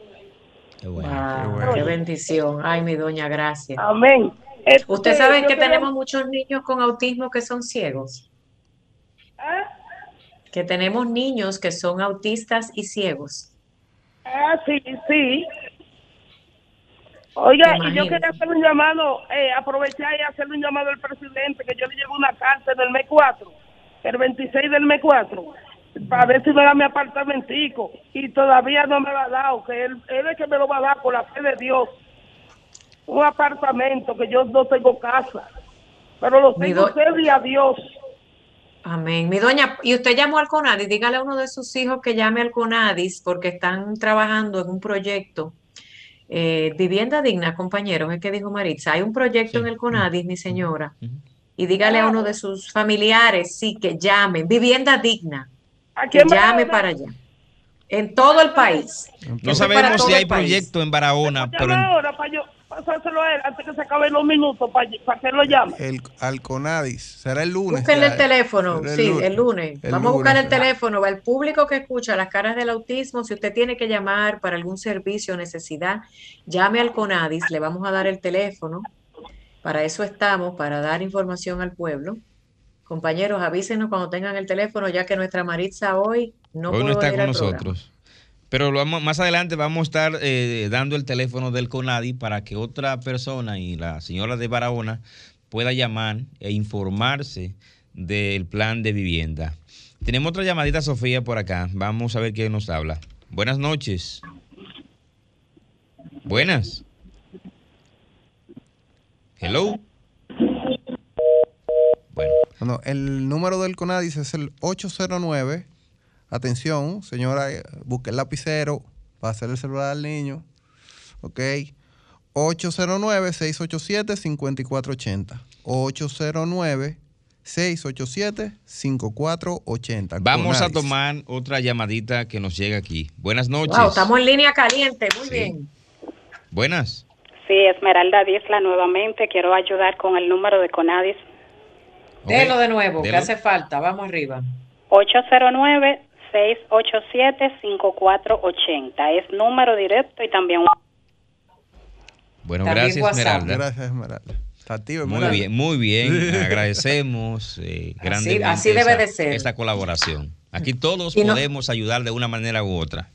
[SPEAKER 2] Qué bueno.
[SPEAKER 1] Wow,
[SPEAKER 3] bueno.
[SPEAKER 1] qué bendición. Ay, mi doña, gracias.
[SPEAKER 9] Amén.
[SPEAKER 1] Usted
[SPEAKER 9] Este,
[SPEAKER 1] sabe
[SPEAKER 9] yo
[SPEAKER 1] que tenemos muchos niños con autismo que son ciegos.
[SPEAKER 9] Ah,
[SPEAKER 1] Que tenemos niños que son autistas y ciegos.
[SPEAKER 9] Ah, sí, sí. Oiga, y yo quería hacer un llamado, eh, aprovechar y hacerle un llamado al presidente, que yo le llevo una carta en el mes 4, el 26 del mes 4, para ver si me da mi apartamentico. Y todavía no me lo ha dado, que él, él es que me lo va a dar por la fe de Dios. Un apartamento, que yo no tengo casa, pero lo tengo usted y a Dios.
[SPEAKER 1] Amén. Mi doña, y usted llamó al CONADIS, dígale a uno de sus hijos que llame al CONADIS porque están trabajando en un proyecto. eh, vivienda digna, compañeros, es que dijo Maritza. Hay un proyecto
[SPEAKER 2] Sí.
[SPEAKER 1] en el CONADIS, mi señora. Y dígale a uno de sus familiares, sí, que llamen. Vivienda digna, que llame
[SPEAKER 9] Barahona,
[SPEAKER 1] para allá. En todo el país.
[SPEAKER 2] No sabemos si hay proyecto en Barahona, pero en-
[SPEAKER 9] ahora para yo pasárselo a él antes que se acaben los minutos, para, para que lo llame.
[SPEAKER 3] El, al Conadis. Será el lunes.
[SPEAKER 1] Búsquenle
[SPEAKER 3] ya,
[SPEAKER 1] el teléfono,
[SPEAKER 3] Será
[SPEAKER 1] sí, el lunes.
[SPEAKER 3] El
[SPEAKER 1] Vamos a buscar el
[SPEAKER 3] lunes, ¿verdad?
[SPEAKER 1] teléfono. El público que escucha las caras del autismo, si usted tiene que llamar para algún servicio o necesidad, llame al CONADIS, le vamos a dar el teléfono. Para eso estamos, para dar información al pueblo. Compañeros, avísenos cuando tengan el teléfono, ya que nuestra Maritza hoy no
[SPEAKER 2] hoy no está con
[SPEAKER 1] programa.
[SPEAKER 2] Pero lo más adelante vamos a estar eh, dando el teléfono del CONADI para que otra persona y la señora de Barahona pueda llamar e informarse del plan de vivienda. Tenemos otra llamadita, Sofía, por acá. Vamos a ver quién nos habla. Buenas noches. Buenas. Hello. Bueno,
[SPEAKER 3] Bueno, el número del CONADIS es el 809. Atención, señora, eh, busque el lapicero para hacer el celular al niño. Ok. 809-687-5480. 809-687-5480.
[SPEAKER 2] vamos a tomar otra llamadita que nos llega aquí. Buenas noches.
[SPEAKER 1] Wow, estamos en línea caliente, muy
[SPEAKER 2] Sí.
[SPEAKER 1] bien.
[SPEAKER 2] Buenas.
[SPEAKER 8] Sí, Esmeralda Disla nuevamente. Quiero ayudar con el número de Conadis.
[SPEAKER 1] Delo de nuevo, que
[SPEAKER 2] Delo.
[SPEAKER 1] hace falta, vamos arriba.
[SPEAKER 8] 809-687-5480. Es número directo y también.
[SPEAKER 2] Bueno, gracias Esmeralda.
[SPEAKER 3] Gracias Esmeralda.
[SPEAKER 2] Muy bien, muy bien. Agradecemos eh, grandemente
[SPEAKER 1] así, debe de ser.
[SPEAKER 2] esta colaboración. Aquí todos podemos ayudar de una manera u otra.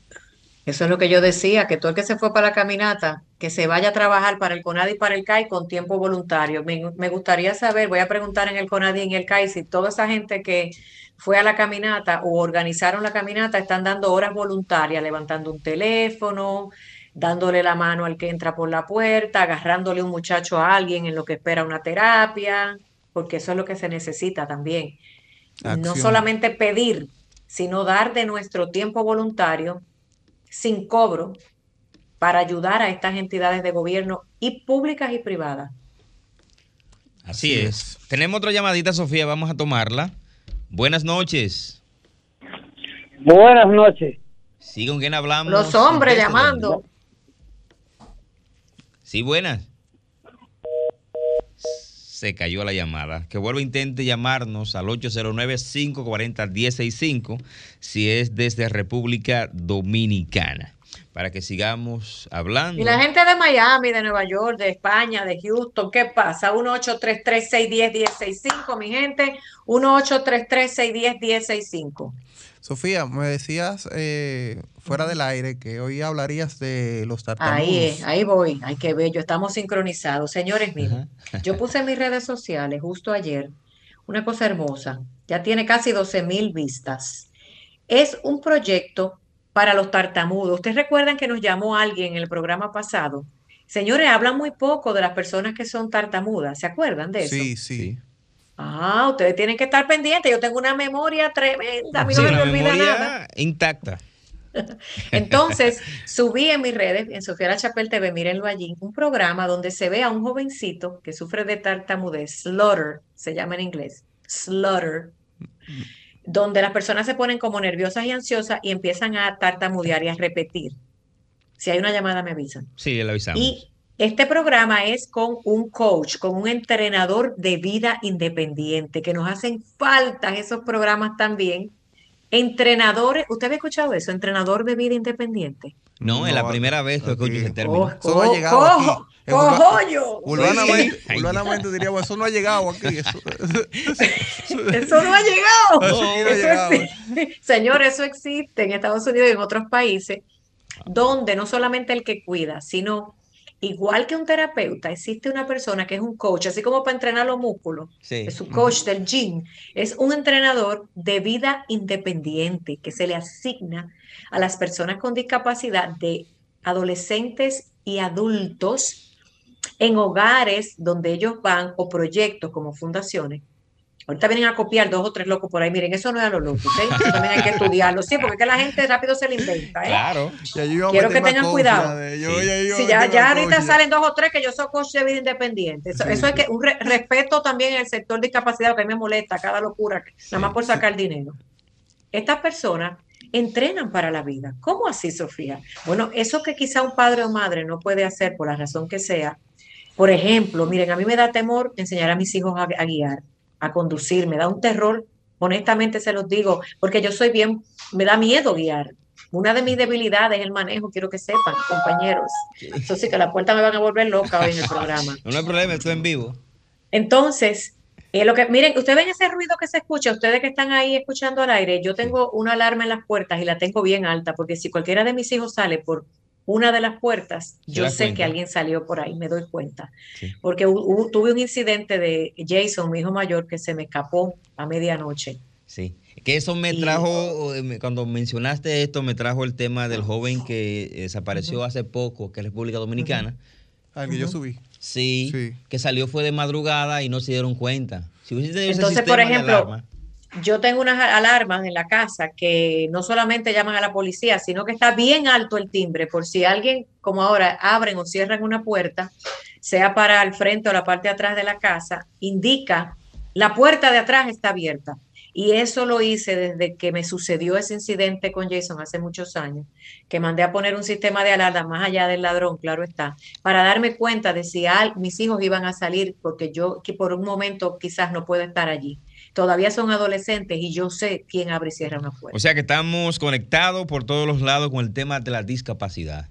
[SPEAKER 1] Eso es lo que yo decía, que todo el que se fue para la caminata, que se vaya a trabajar para el CONADI y para el CAI con tiempo voluntario. Me, me gustaría saber, voy a preguntar en el CONADI y en el CAI si toda esa gente que fue a la caminata o organizaron la caminata están dando horas voluntarias, levantando un teléfono, dándole la mano al que entra por la puerta, agarrándole un muchacho a alguien en lo que espera una terapia, porque eso es lo que se necesita también. No solamente pedir, sino dar de nuestro tiempo voluntario sin cobro para ayudar a estas entidades de gobierno y públicas y privadas.
[SPEAKER 2] Así es. Tenemos otra llamadita, Sofía, vamos a tomarla. Buenas noches.
[SPEAKER 10] Buenas noches.
[SPEAKER 2] Sí, ¿con quién hablamos?
[SPEAKER 1] Los hombres llamando.
[SPEAKER 2] Sí, buenas. Se cayó la llamada. Que vuelva intente llamarnos al 809-540-165 si es desde República Dominicana para que sigamos hablando.
[SPEAKER 1] Y la gente de Miami, de Nueva York, de España, de Houston, ¿qué pasa? 1-833-610-1065, mi gente. 1-833-610-1065.
[SPEAKER 3] Sofía, me decías eh, fuera del aire que hoy hablarías de los tartamudos.
[SPEAKER 1] Ahí, ahí voy. Ay, qué bello. Estamos sincronizados. Señores, miren, yo puse en mis redes sociales justo ayer una cosa hermosa. Ya tiene casi 12 mil vistas. Es un proyecto para los tartamudos. Ustedes recuerdan que nos llamó alguien en el programa pasado. Señores, hablan muy poco de las personas que son tartamudas. ¿Se acuerdan de eso?
[SPEAKER 3] Sí, sí.
[SPEAKER 1] Ah, ustedes tienen que estar pendientes. Yo tengo una memoria tremenda. A mí no me olvida nada.
[SPEAKER 2] Intacta.
[SPEAKER 1] Entonces, subí en mis redes, en Sofía La Chapel TV, mírenlo allí, un programa donde se ve a un jovencito que sufre de tartamudez, slaughter, se llama en inglés, slaughter, donde las personas se ponen como nerviosas y ansiosas y empiezan a tartamudear y a repetir. Si hay una llamada, me avisan.
[SPEAKER 2] Sí, le avisamos.
[SPEAKER 1] Y este programa es con un coach, con un entrenador de vida independiente, que nos hacen falta esos programas también. Entrenadores, ¿usted había escuchado eso? Entrenador de vida independiente.
[SPEAKER 2] No, es la primera vez que escucho ese término.
[SPEAKER 3] eso no ha llegado aquí.
[SPEAKER 1] ¡Cojollo!
[SPEAKER 3] Urbanamente, urbanamente diríamos, eso no ha llegado aquí. Eso,
[SPEAKER 1] eso no ha llegado. Eso no ha llegado. Señor, eso existe en Estados Unidos y en otros países, donde no solamente el que cuida, sino igual que un terapeuta, existe una persona que es un coach, así como para entrenar los músculos, es un coach del gym, es un entrenador de vida independiente que se le asigna a las personas con discapacidad de adolescentes y adultos en hogares donde ellos van o proyectos como fundaciones Ahorita vienen a copiar dos o tres locos por ahí. Miren, eso no es a lo loco, ¿ok? Eso también hay que estudiarlo. Sí, porque es que la gente rápido se lo inventa, ¿eh?
[SPEAKER 2] Claro.
[SPEAKER 1] Quiero que tengan cuidado. Si ya, ya ahorita salen dos o tres que yo soy coach de vida independiente. Eso, es que un respeto también en el sector de discapacidad, que a mí me molesta cada locura, nada más por sacar dinero. Estas personas entrenan para la vida. ¿Cómo así, Sofía? Bueno, eso que quizá un padre o madre no puede hacer por la razón que sea. Por ejemplo, miren, a mí me da temor enseñar a mis hijos a guiar a conducir, me da un terror, honestamente se los digo, porque yo soy bien, me da miedo guiar. Una de mis debilidades es el manejo, quiero que sepan, compañeros. Eso sí que la puerta me van a volver loca hoy en el programa.
[SPEAKER 2] No, hay problema, estoy en vivo.
[SPEAKER 1] Entonces, eh, lo que, miren, ustedes ven ese ruido que se escucha, ustedes que están ahí escuchando al aire, yo tengo una alarma en las puertas y la tengo bien alta, porque si cualquiera de mis hijos sale por una de las puertas, yo sé que alguien salió por ahí, me doy cuenta. Porque tuve un incidente de Jason, mi hijo mayor, que se me escapó a medianoche.
[SPEAKER 2] Sí, que eso me trajo, cuando mencionaste esto, me trajo el tema del joven que desapareció hace poco, que es República Dominicana.
[SPEAKER 3] Al que yo subí.
[SPEAKER 2] Sí, que salió fue de madrugada y no se dieron cuenta.
[SPEAKER 1] Si Entonces, por ejemplo, yo tengo unas alarmas en la casa que no solamente llaman a la policía, sino que está bien alto el timbre por si alguien, como ahora, abren o cierran una puerta, sea para el frente o la parte de atrás de la casa, indica la puerta de atrás está abierta. Y eso lo hice desde que me sucedió ese incidente con Jason hace muchos años, que mandé a poner un sistema de alarma más allá del ladrón, claro está, para darme cuenta de si mis hijos iban a salir, porque yo que por un momento quizás no puedo estar allí todavía son adolescentes y yo sé quién abre y cierra una puerta.
[SPEAKER 2] O sea que estamos conectados por todos los lados con el tema de la discapacidad.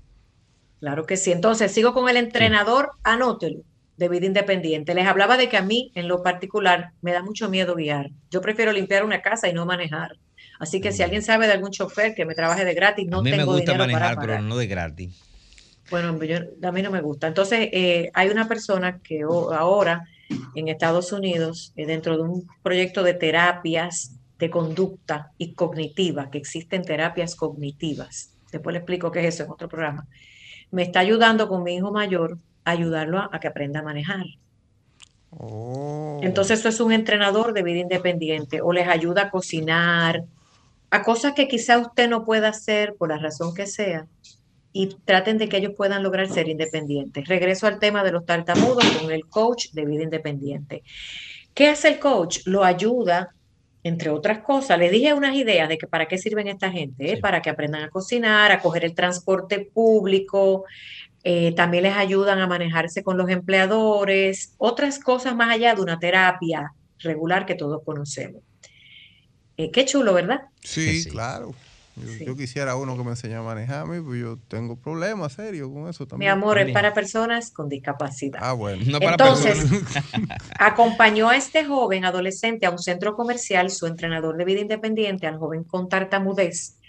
[SPEAKER 1] Claro que sí. Entonces, sigo con el entrenador, anótelo, de vida independiente. Les hablaba de que a mí, en lo particular, me da mucho miedo guiar. Yo prefiero limpiar una casa y no manejar. Así que si
[SPEAKER 2] Mm.
[SPEAKER 1] alguien sabe de algún chofer que me trabaje de gratis, no
[SPEAKER 2] a mí me gusta
[SPEAKER 1] dinero
[SPEAKER 2] manejar,
[SPEAKER 1] para
[SPEAKER 2] pero no de gratis.
[SPEAKER 1] Bueno, yo- a mí no me gusta. Entonces, eh, hay una persona que ahora en Estados Unidos, eh, dentro de un proyecto de terapias de conducta y cognitiva, que existen terapias cognitivas. Después le explico qué es eso en otro programa. Me está ayudando con mi hijo mayor a ayudarlo a, a que aprenda a manejar.
[SPEAKER 3] Oh.
[SPEAKER 1] Entonces, eso es un entrenador de vida independiente o les ayuda a cocinar, a cosas que quizá usted no pueda hacer por la razón que sea y traten de que ellos puedan lograr ser independientes. Regreso al tema de los tartamudos con el coach de vida independiente. ¿Qué hace el coach? Lo ayuda, entre otras cosas. Les dije unas ideas de que para qué sirven esta gente, ¿eh? para que aprendan a cocinar, a coger el transporte público, eh, también les ayudan a manejarse con los empleadores, otras cosas más allá de una terapia regular que todos conocemos. Eh, qué chulo, ¿verdad?
[SPEAKER 3] Sí, claro. Yo, yo quisiera uno que me enseñe a manejar a mí, pues yo tengo problemas serios con eso
[SPEAKER 1] Mi
[SPEAKER 3] también.
[SPEAKER 1] amor, es para personas con discapacidad.
[SPEAKER 3] Ah, bueno.
[SPEAKER 2] No para
[SPEAKER 1] Entonces,
[SPEAKER 2] personas.
[SPEAKER 1] acompañó a este joven adolescente a un centro comercial, su entrenador de vida independiente, al joven con tartamudez,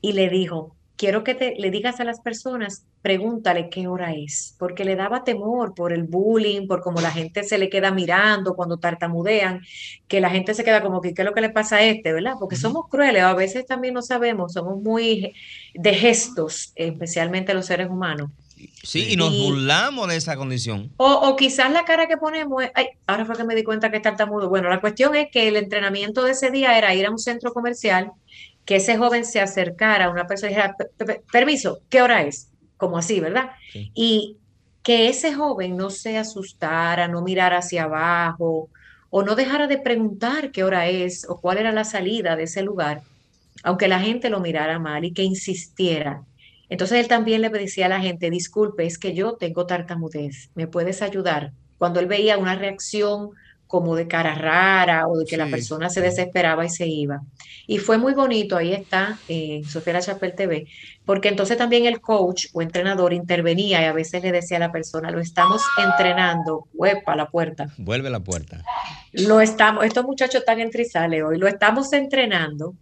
[SPEAKER 1] y le dijo, quiero que te, le digas a las personas, pregúntale qué hora es, porque le daba temor por el bullying, por cómo la gente se le queda mirando cuando tartamudean, que la gente se queda como que, ¿qué es lo que le pasa a este, verdad? Porque somos crueles, a veces también no sabemos, somos muy de gestos, especialmente los seres humanos.
[SPEAKER 2] Sí, y nos
[SPEAKER 1] Y-
[SPEAKER 2] burlamos de esa condición.
[SPEAKER 1] O, o quizás la cara que ponemos es, ay, ahora fue que me di cuenta que es tartamudo. Bueno, la cuestión es que el entrenamiento de ese día era ir a un centro comercial, que ese joven se acercara a una persona y dijera, "Pe- pe- permiso, ¿qué hora es? Como así, ¿verdad? Y que ese joven no se asustara, no mirara hacia abajo, o no dejara de preguntar qué hora es o cuál era la salida de ese lugar, aunque la gente lo mirara mal y que insistiera. Entonces él también le decía a la gente, disculpe, es que yo tengo tartamudez, ¿me puedes ayudar? Cuando él veía una reacción como de cara rara o de que la persona se desesperaba y se iba. Y fue muy bonito, ahí está, eh, Sofía La Chapelle TV, porque entonces también el coach o entrenador intervenía y a veces le decía a la persona, lo estamos entrenando, huepa, la puerta.
[SPEAKER 2] Vuelve la puerta.
[SPEAKER 1] Lo estamos, estos muchachos están en Trizale hoy, lo estamos entrenando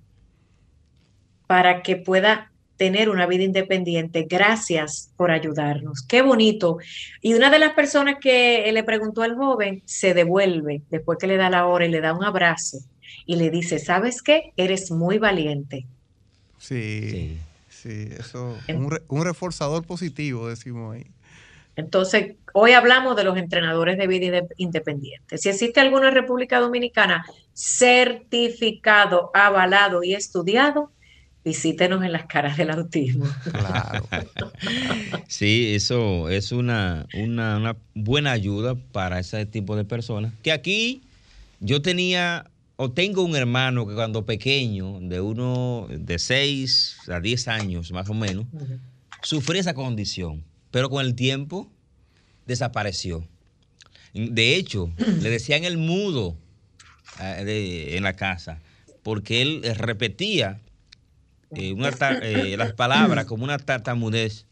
[SPEAKER 1] para que pueda tener una vida independiente. Gracias por ayudarnos. Qué bonito. Y una de las personas que le preguntó al joven se devuelve después que le da la hora y le da un abrazo y le dice, ¿sabes qué? Eres muy valiente.
[SPEAKER 3] Sí, sí, eso, un, re- un reforzador positivo, decimos ahí.
[SPEAKER 1] Entonces, hoy hablamos de los entrenadores de vida inde- independiente. Si existe alguna en República Dominicana certificado, avalado y estudiado, visítenos en las caras del autismo.
[SPEAKER 3] Claro.
[SPEAKER 2] Sí, eso es una, una, una buena ayuda para ese tipo de personas. Que aquí yo tenía o tengo un hermano que cuando pequeño, de uno de 6 a 10 años más o menos, sufría esa condición, pero con el tiempo desapareció. De hecho, le decían el mudo eh, de- en la casa, porque él eh, repetía eh, una eh, las palabras como una tartamudez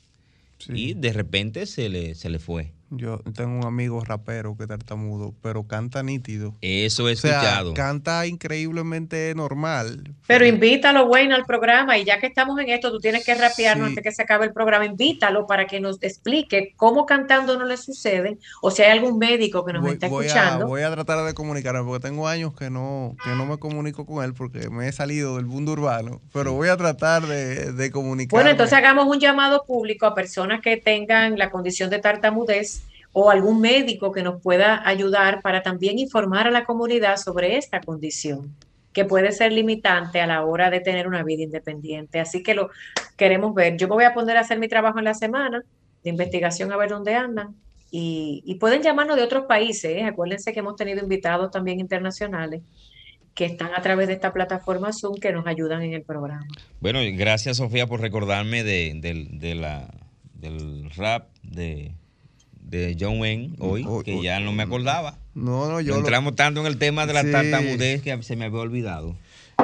[SPEAKER 2] y de repente se le, se le fue.
[SPEAKER 3] Yo tengo un amigo rapero que es tartamudo, pero canta nítido.
[SPEAKER 2] Eso he
[SPEAKER 3] O sea,
[SPEAKER 2] escuchado.
[SPEAKER 3] canta increíblemente normal.
[SPEAKER 1] Pero invítalo, Wayne, al programa y ya que estamos en esto, tú tienes que rapearnos
[SPEAKER 3] Sí.
[SPEAKER 1] antes que se acabe el programa. Invítalo para que nos explique cómo cantando no le sucede o si hay algún médico que nos
[SPEAKER 3] Voy,
[SPEAKER 1] está
[SPEAKER 3] voy a,
[SPEAKER 1] escuchando.
[SPEAKER 3] voy a tratar de comunicarme porque tengo años que no, que no me comunico con él porque me he salido del mundo urbano, pero voy a tratar de, de comunicarme.
[SPEAKER 1] Bueno, entonces hagamos un llamado público a personas que tengan la condición de tartamudez o algún médico que nos pueda ayudar para también informar a la comunidad sobre esta condición, que puede ser limitante a la hora de tener una vida independiente. Así que lo queremos ver. Yo me voy a poner a hacer mi trabajo en la semana de investigación a ver dónde andan. Y, pueden llamarnos de otros países. ¿eh? Acuérdense que hemos tenido invitados también internacionales que están a través de esta plataforma Zoom que nos ayudan en el programa.
[SPEAKER 2] Bueno, gracias Sofía por recordarme de, de la, del rap de, de John Wayne hoy, que ya no me acordaba.
[SPEAKER 3] No, no, yo lo-
[SPEAKER 2] entramos tanto en el tema de la
[SPEAKER 3] Sí.
[SPEAKER 2] tartamudez que se me había olvidado.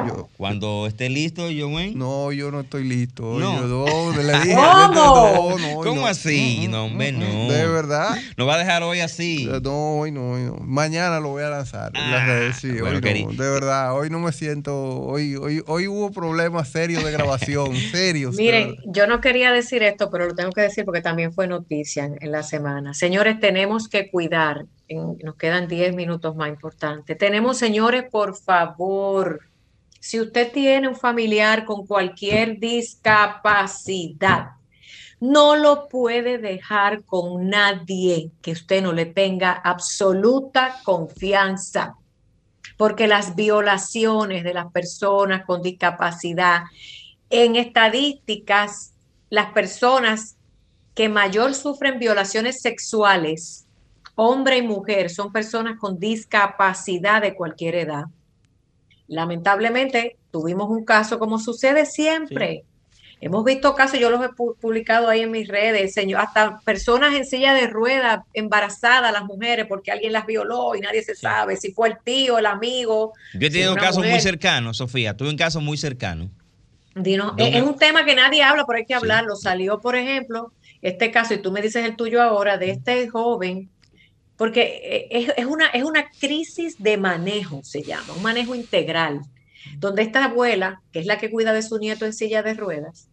[SPEAKER 3] Yo-
[SPEAKER 2] Cuando esté listo, Joven.
[SPEAKER 3] no, yo no estoy listo.
[SPEAKER 2] No.
[SPEAKER 3] Yo, no, le dije,
[SPEAKER 1] ¿Cómo?
[SPEAKER 3] no, no,
[SPEAKER 2] ¿Cómo
[SPEAKER 3] no.
[SPEAKER 2] así? No, hombre, no.
[SPEAKER 3] De verdad.
[SPEAKER 2] ¿No va a dejar hoy así?
[SPEAKER 3] No, hoy no, hoy no. Mañana lo voy a lanzar en las
[SPEAKER 2] Ah,
[SPEAKER 3] redes, sí,
[SPEAKER 2] bueno,
[SPEAKER 3] hoy no. De verdad, hoy no me siento. Hoy, hoy, hoy hubo problemas serios de grabación, serios.
[SPEAKER 1] Miren,
[SPEAKER 3] verdad.
[SPEAKER 1] yo no quería decir esto, pero lo tengo que decir porque también fue noticia en, en la semana. Señores, tenemos que cuidar, en- nos quedan 10 minutos más importantes. Tenemos, señores, por favor, si usted tiene un familiar con cualquier discapacidad, no lo puede dejar con nadie que usted no le tenga absoluta confianza porque las violaciones de las personas con discapacidad, en estadísticas, las personas que mayor sufren violaciones sexuales, hombre y mujer, son personas con discapacidad de cualquier edad. Lamentablemente, tuvimos un caso como sucede siempre. Hemos visto casos, yo los he pu- publicado ahí en mis redes, señor, hasta personas en silla de ruedas, embarazadas las mujeres, porque alguien las violó y nadie se sabe si fue el tío, el amigo.
[SPEAKER 2] Yo he
[SPEAKER 1] si
[SPEAKER 2] tenido
[SPEAKER 1] una
[SPEAKER 2] casos muy cercanos, Sofía. Tuve un caso muy cercano.
[SPEAKER 1] Dinos,
[SPEAKER 2] ¿Dónde?
[SPEAKER 1] es, es un tema que nadie habla, pero hay que hablarlo. Salió, por ejemplo, este caso, y tú me dices el tuyo ahora, de este joven, porque eh, es, es una, es una crisis de manejo, se llama, un manejo integral, donde esta abuela, que es la que cuida de su nieto en silla de ruedas,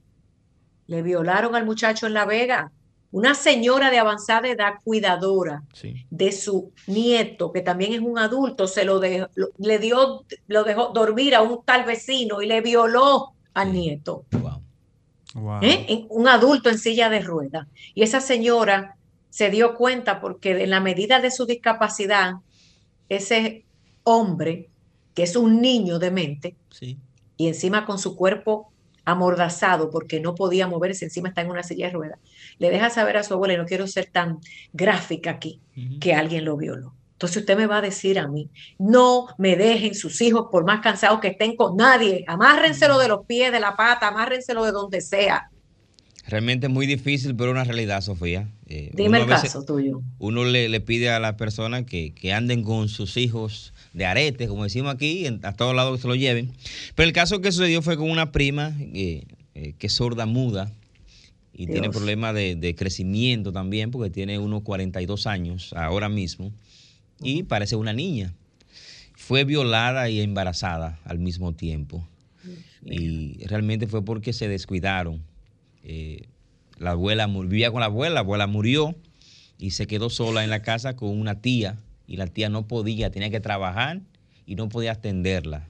[SPEAKER 1] le violaron al muchacho en La Vega, una señora de avanzada edad cuidadora de su nieto, que también es un adulto, se lo, dejó- lo- le dio, lo dejó dormir a un tal vecino y le violó al nieto.
[SPEAKER 3] Wow.
[SPEAKER 1] ¿eh? En- Un adulto en silla de ruedas. Y esa señora se dio cuenta porque en la medida de su discapacidad, ese hombre, que es un niño de mente, y encima con su cuerpo amordazado porque no podía moverse, encima está en una silla de ruedas, le deja saber a su abuela, y no quiero ser tan gráfica aquí, que alguien lo violó. Entonces usted me va a decir a mí, no me dejen sus hijos por más cansados que estén con nadie, amárrenselo de los pies, de la pata, amárrenselo de donde sea.
[SPEAKER 2] Realmente es muy difícil, pero una realidad, Sofía. Eh,
[SPEAKER 1] Dime el
[SPEAKER 2] veces-
[SPEAKER 1] caso tuyo.
[SPEAKER 2] Uno le, le pide a las personas que, que anden con sus hijos de arete, como decimos aquí, en- a todos lados que se lo lleven. Pero el caso que sucedió fue con una prima eh, eh, que es sorda muda y tiene problemas de, de crecimiento también, porque tiene unos 42 años ahora mismo y parece una niña. Fue violada y embarazada al mismo tiempo. Y realmente fue porque se descuidaron. Eh, la abuela vivía con la abuela, la abuela murió y se quedó sola en la casa con una tía y la tía no podía, tenía que trabajar y no podía atenderla.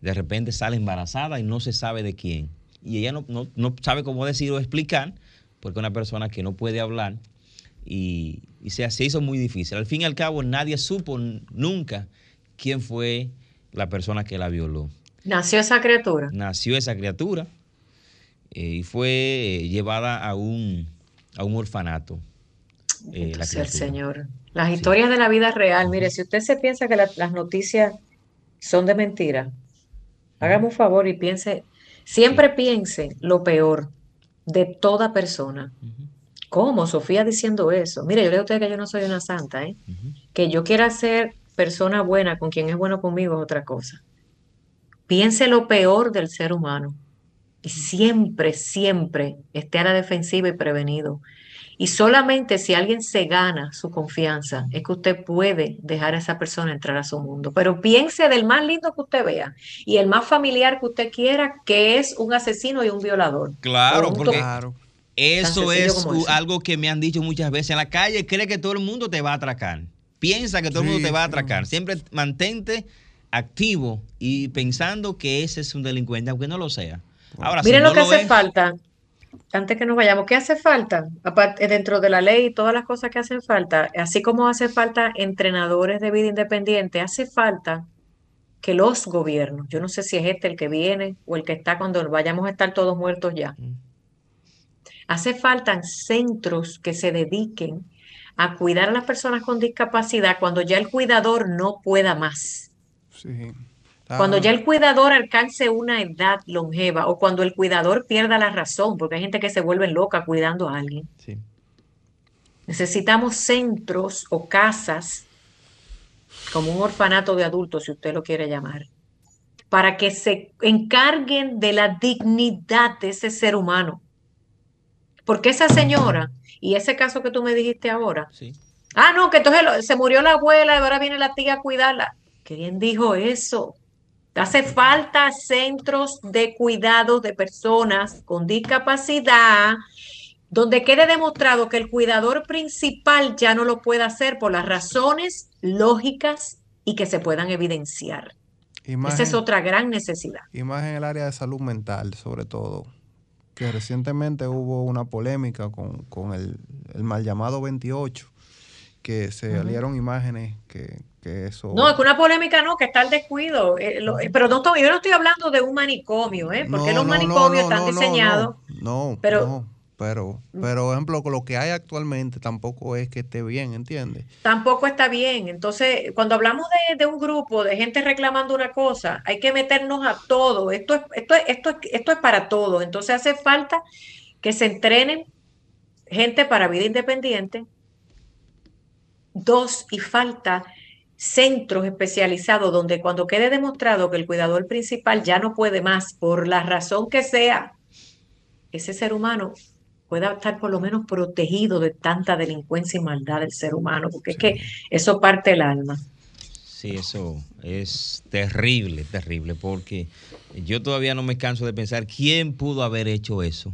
[SPEAKER 2] De repente sale embarazada y no se sabe de quién. Y ella no, no- no sabe cómo decir o explicar, porque es una persona que no puede hablar y, y se, se hizo muy difícil. Al fin y al cabo nadie supo nunca quién fue la persona que la violó.
[SPEAKER 1] Nació esa criatura.
[SPEAKER 2] Nació esa criatura y fue eh, llevada a un, a un orfanato. eh, la
[SPEAKER 1] Entonces, el
[SPEAKER 2] criatura.
[SPEAKER 1] Señor. Las historias de la vida real. Mire, si usted se piensa que la- las noticias son de mentira, hágame un favor y piense, siempre piense lo peor de toda persona. ¿Cómo? Sofía diciendo eso. Mire, yo le digo a usted que yo no soy una santa, ¿eh? Que yo quiera ser persona buena con quien es bueno conmigo es otra cosa. Piense lo peor del ser humano y siempre, siempre esté a la defensiva y prevenido. Y solamente si alguien se gana su confianza es que usted puede dejar a esa persona entrar a su mundo. Pero piense del más lindo que usted vea y el más familiar que usted quiera, que es un asesino y un violador.
[SPEAKER 2] Claro, porque
[SPEAKER 1] to-
[SPEAKER 2] eso es algo que me han dicho muchas veces. En la calle cree que todo el mundo te va a atracar. Piensa que todo el mundo te va a
[SPEAKER 3] sí.
[SPEAKER 2] atracar. Siempre mantente activo y pensando que ese es un delincuente, aunque no lo sea. Ahora, si
[SPEAKER 1] Miren
[SPEAKER 2] no
[SPEAKER 1] lo que hace falta, antes que nos vayamos, ¿qué hace falta? Aparte, dentro de la ley y todas las cosas que hacen falta, así como hace falta entrenadores de vida independiente, hace falta que los gobiernos, yo no sé si es este el que viene o el que está cuando vayamos a estar todos muertos ya, hace falta centros que se dediquen a cuidar a las personas con discapacidad cuando ya el cuidador no pueda más.
[SPEAKER 3] Sí.
[SPEAKER 1] Cuando
[SPEAKER 3] Ah,
[SPEAKER 1] ya el cuidador alcance una edad longeva o cuando el cuidador pierda la razón, porque hay gente que se vuelve loca cuidando a alguien.
[SPEAKER 2] Sí.
[SPEAKER 1] Necesitamos centros o casas, como un orfanato de adultos, si usted lo quiere llamar, para que se encarguen de la dignidad de ese ser humano. Porque esa señora, y ese caso que tú me dijiste ahora, ah, no, que entonces se murió la abuela y ahora viene la tía a cuidarla. ¿Quién dijo eso? Hace falta centros de cuidado de personas con discapacidad donde quede demostrado que el cuidador principal ya no lo puede hacer por las razones lógicas y que se puedan evidenciar. Esa es otra gran necesidad.
[SPEAKER 3] Y más en el área de salud mental, sobre todo, que recientemente hubo una polémica con, el, mal llamado 28, que se salieron imágenes que, eso...
[SPEAKER 1] No, es que una polémica no, que está el descuido. Eh, eh, pero no, yo no estoy hablando de un manicomio, ¿eh? porque los manicomios están diseñados...
[SPEAKER 3] No, pero pero, pero, ejemplo, con lo que hay actualmente tampoco es que esté bien, ¿entiendes?
[SPEAKER 1] Tampoco está bien. Entonces, cuando hablamos de, un grupo de gente reclamando una cosa, hay que meternos a todo. Esto es, esto, esto, esto es para todo. Entonces, hace falta que se entrenen gente para vida independiente. Dos, y falta centros especializados donde cuando quede demostrado que el cuidador principal ya no puede más, por la razón que sea, ese ser humano pueda estar por lo menos protegido de tanta delincuencia y maldad del ser humano, porque es que eso parte el alma.
[SPEAKER 2] Sí, eso es terrible, terrible, porque yo todavía no me canso de pensar quién pudo haber hecho eso.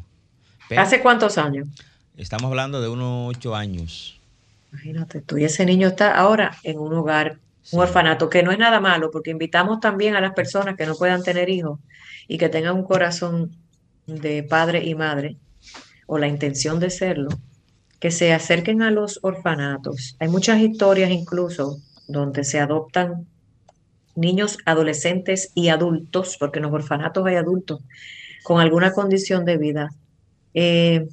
[SPEAKER 1] ¿Hace cuántos años?
[SPEAKER 2] Estamos hablando de unos ocho años.
[SPEAKER 1] Imagínate tú, y ese niño está ahora en un hogar, un orfanato, que no es nada malo, porque invitamos también a las personas que no puedan tener hijos y que tengan un corazón de padre y madre, o la intención de serlo, que se acerquen a los orfanatos. Hay muchas historias incluso donde se adoptan niños, adolescentes y adultos, porque en los orfanatos hay adultos con alguna condición de vida. Eh,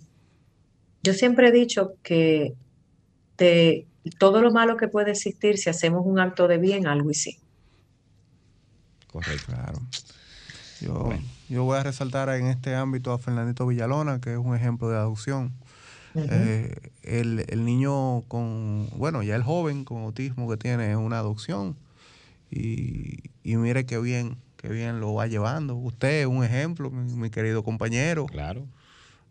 [SPEAKER 1] yo siempre he dicho que de todo lo malo que puede existir, si hacemos un acto de bien, algo y sí.
[SPEAKER 3] Correcto, claro. Yo, yo voy a resaltar en este ámbito a Fernandito Villalona, que es un ejemplo de adopción. Eh, el, niño con, bueno, ya el joven con autismo que tiene una adopción. Y, mire qué bien, qué bien lo va llevando. Usted es un ejemplo, mi, querido compañero.
[SPEAKER 2] Claro.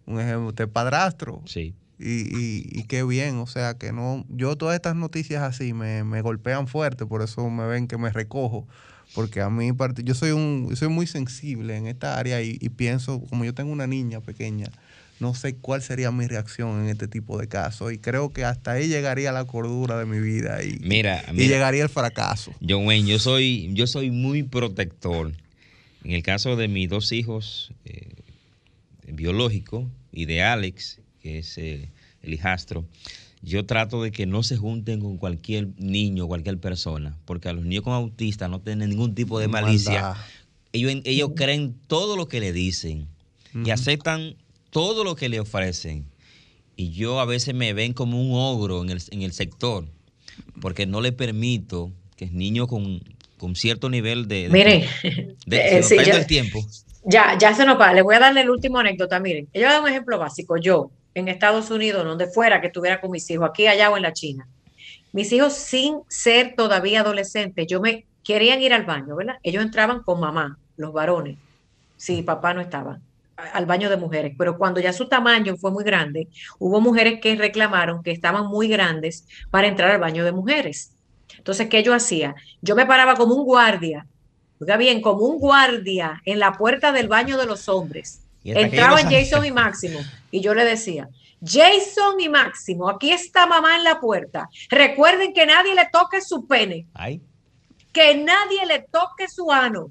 [SPEAKER 3] Un ejemplo, usted es padrastro.
[SPEAKER 2] Sí.
[SPEAKER 3] Y, y, qué bien, o sea que no, yo todas estas noticias así me, me golpean fuerte, por eso me ven que me recojo porque a mí yo soy un soy muy sensible en esta área y, pienso como yo tengo una niña pequeña no sé cuál sería mi reacción en este tipo de casos y creo que hasta ahí llegaría la cordura de mi vida y,
[SPEAKER 2] mira,
[SPEAKER 3] y llegaría el fracaso.
[SPEAKER 2] John Wayne yo soy yo soy muy protector. En el caso de mis dos hijos eh, biológicos y de Alex que es eh, el hijastro yo trato de que no se junten con cualquier niño, cualquier persona, porque a los niños con autista no tienen ningún tipo de malicia. Ellos, ellos creen todo lo que le dicen y aceptan todo lo que le ofrecen. Y yo a veces me ven como un ogro en el, en el sector, porque no le permito que el niño con, cierto nivel de...
[SPEAKER 1] Mire,
[SPEAKER 2] de, eh, el tiempo.
[SPEAKER 1] Ya, ya se nos va. Le voy a darle el último anécdota. Miren, yo voy a dar un ejemplo básico. Yo, en Estados Unidos, donde fuera que estuviera con mis hijos, aquí, allá o en la China. Mis hijos, sin ser todavía adolescentes, yo me querían ir al baño, ¿verdad? Ellos entraban con mamá, los varones, si papá no estaba, al baño de mujeres. Pero cuando ya su tamaño fue muy grande, hubo mujeres que reclamaron que estaban muy grandes para entrar al baño de mujeres. Entonces, ¿qué yo hacía? Yo me paraba como un guardia, oiga bien, como un guardia en la puerta del baño de los hombres Entraban Jason y Máximo y yo le decía, Jason y Máximo, aquí está mamá en la puerta. Recuerden que nadie le toque su pene. Que nadie le toque su ano.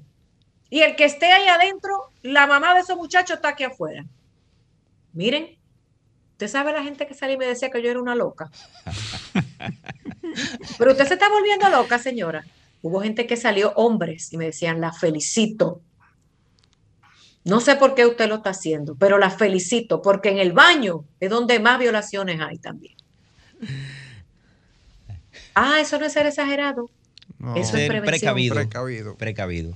[SPEAKER 1] Y el que esté ahí adentro, la mamá de esos muchachos está aquí afuera. Miren, usted sabe la gente que salía y me decía que yo era una loca. Pero usted se está volviendo loca, señora. Hubo gente que salió, hombres, y me decían, la felicito no sé por qué usted lo está haciendo, pero la felicito porque en el baño es donde más violaciones hay también. Ah, eso no es ser exagerado. eso es prevención.
[SPEAKER 2] Precavido. Precavido.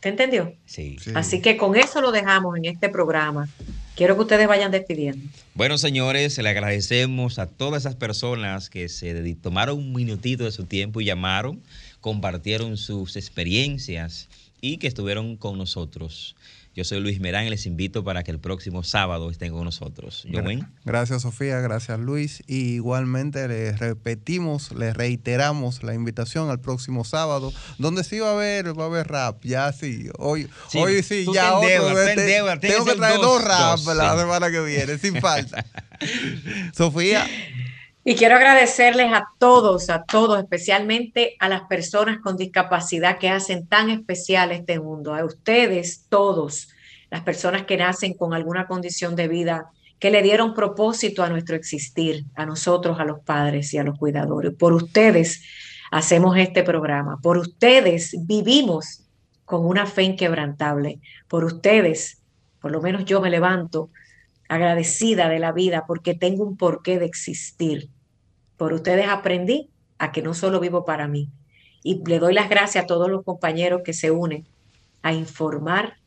[SPEAKER 1] ¿Te entendió?
[SPEAKER 2] Sí.
[SPEAKER 1] Así que con eso lo dejamos en este programa. Quiero que ustedes vayan despidiendo.
[SPEAKER 2] Bueno, señores, le agradecemos a todas esas personas que se tomaron un minutito de su tiempo y llamaron, compartieron sus experiencias y que estuvieron con nosotros. Yo soy Luis Merán y les invito para que el próximo sábado estén con nosotros. Joven.
[SPEAKER 3] Gracias Sofía, gracias Luis. Y igualmente les repetimos, les reiteramos la invitación al próximo sábado, donde sí va a haber, va a haber rap, ya sí. Hoy sí, hoy sí, ya otro. tengo que traer dos, rap la semana que viene, sin falta. Sofía.
[SPEAKER 1] Y quiero agradecerles a todos, a todos, especialmente a las personas con discapacidad que hacen tan especial este mundo, a ustedes todos, las personas que nacen con alguna condición de vida, que le dieron propósito a nuestro existir, a nosotros, a los padres y a los cuidadores. Por ustedes hacemos este programa, por ustedes vivimos con una fe inquebrantable, por ustedes, por lo menos yo me levanto agradecida de la vida porque tengo un porqué de existir por ustedes aprendí a que no solo vivo para mí. Y le doy las gracias a todos los compañeros que se unen a informar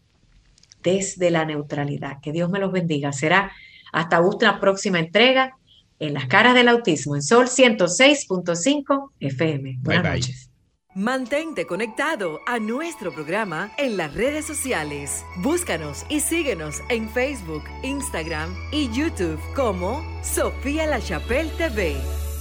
[SPEAKER 1] desde la neutralidad. Que Dios me los bendiga. Será hasta una próxima entrega en las caras del autismo en Sol 106.5 FM. Buenas noches.
[SPEAKER 11] Mantente conectado a nuestro programa en las redes sociales. Búscanos y síguenos en Facebook, Instagram y YouTube como Sofía La Chapelle TV.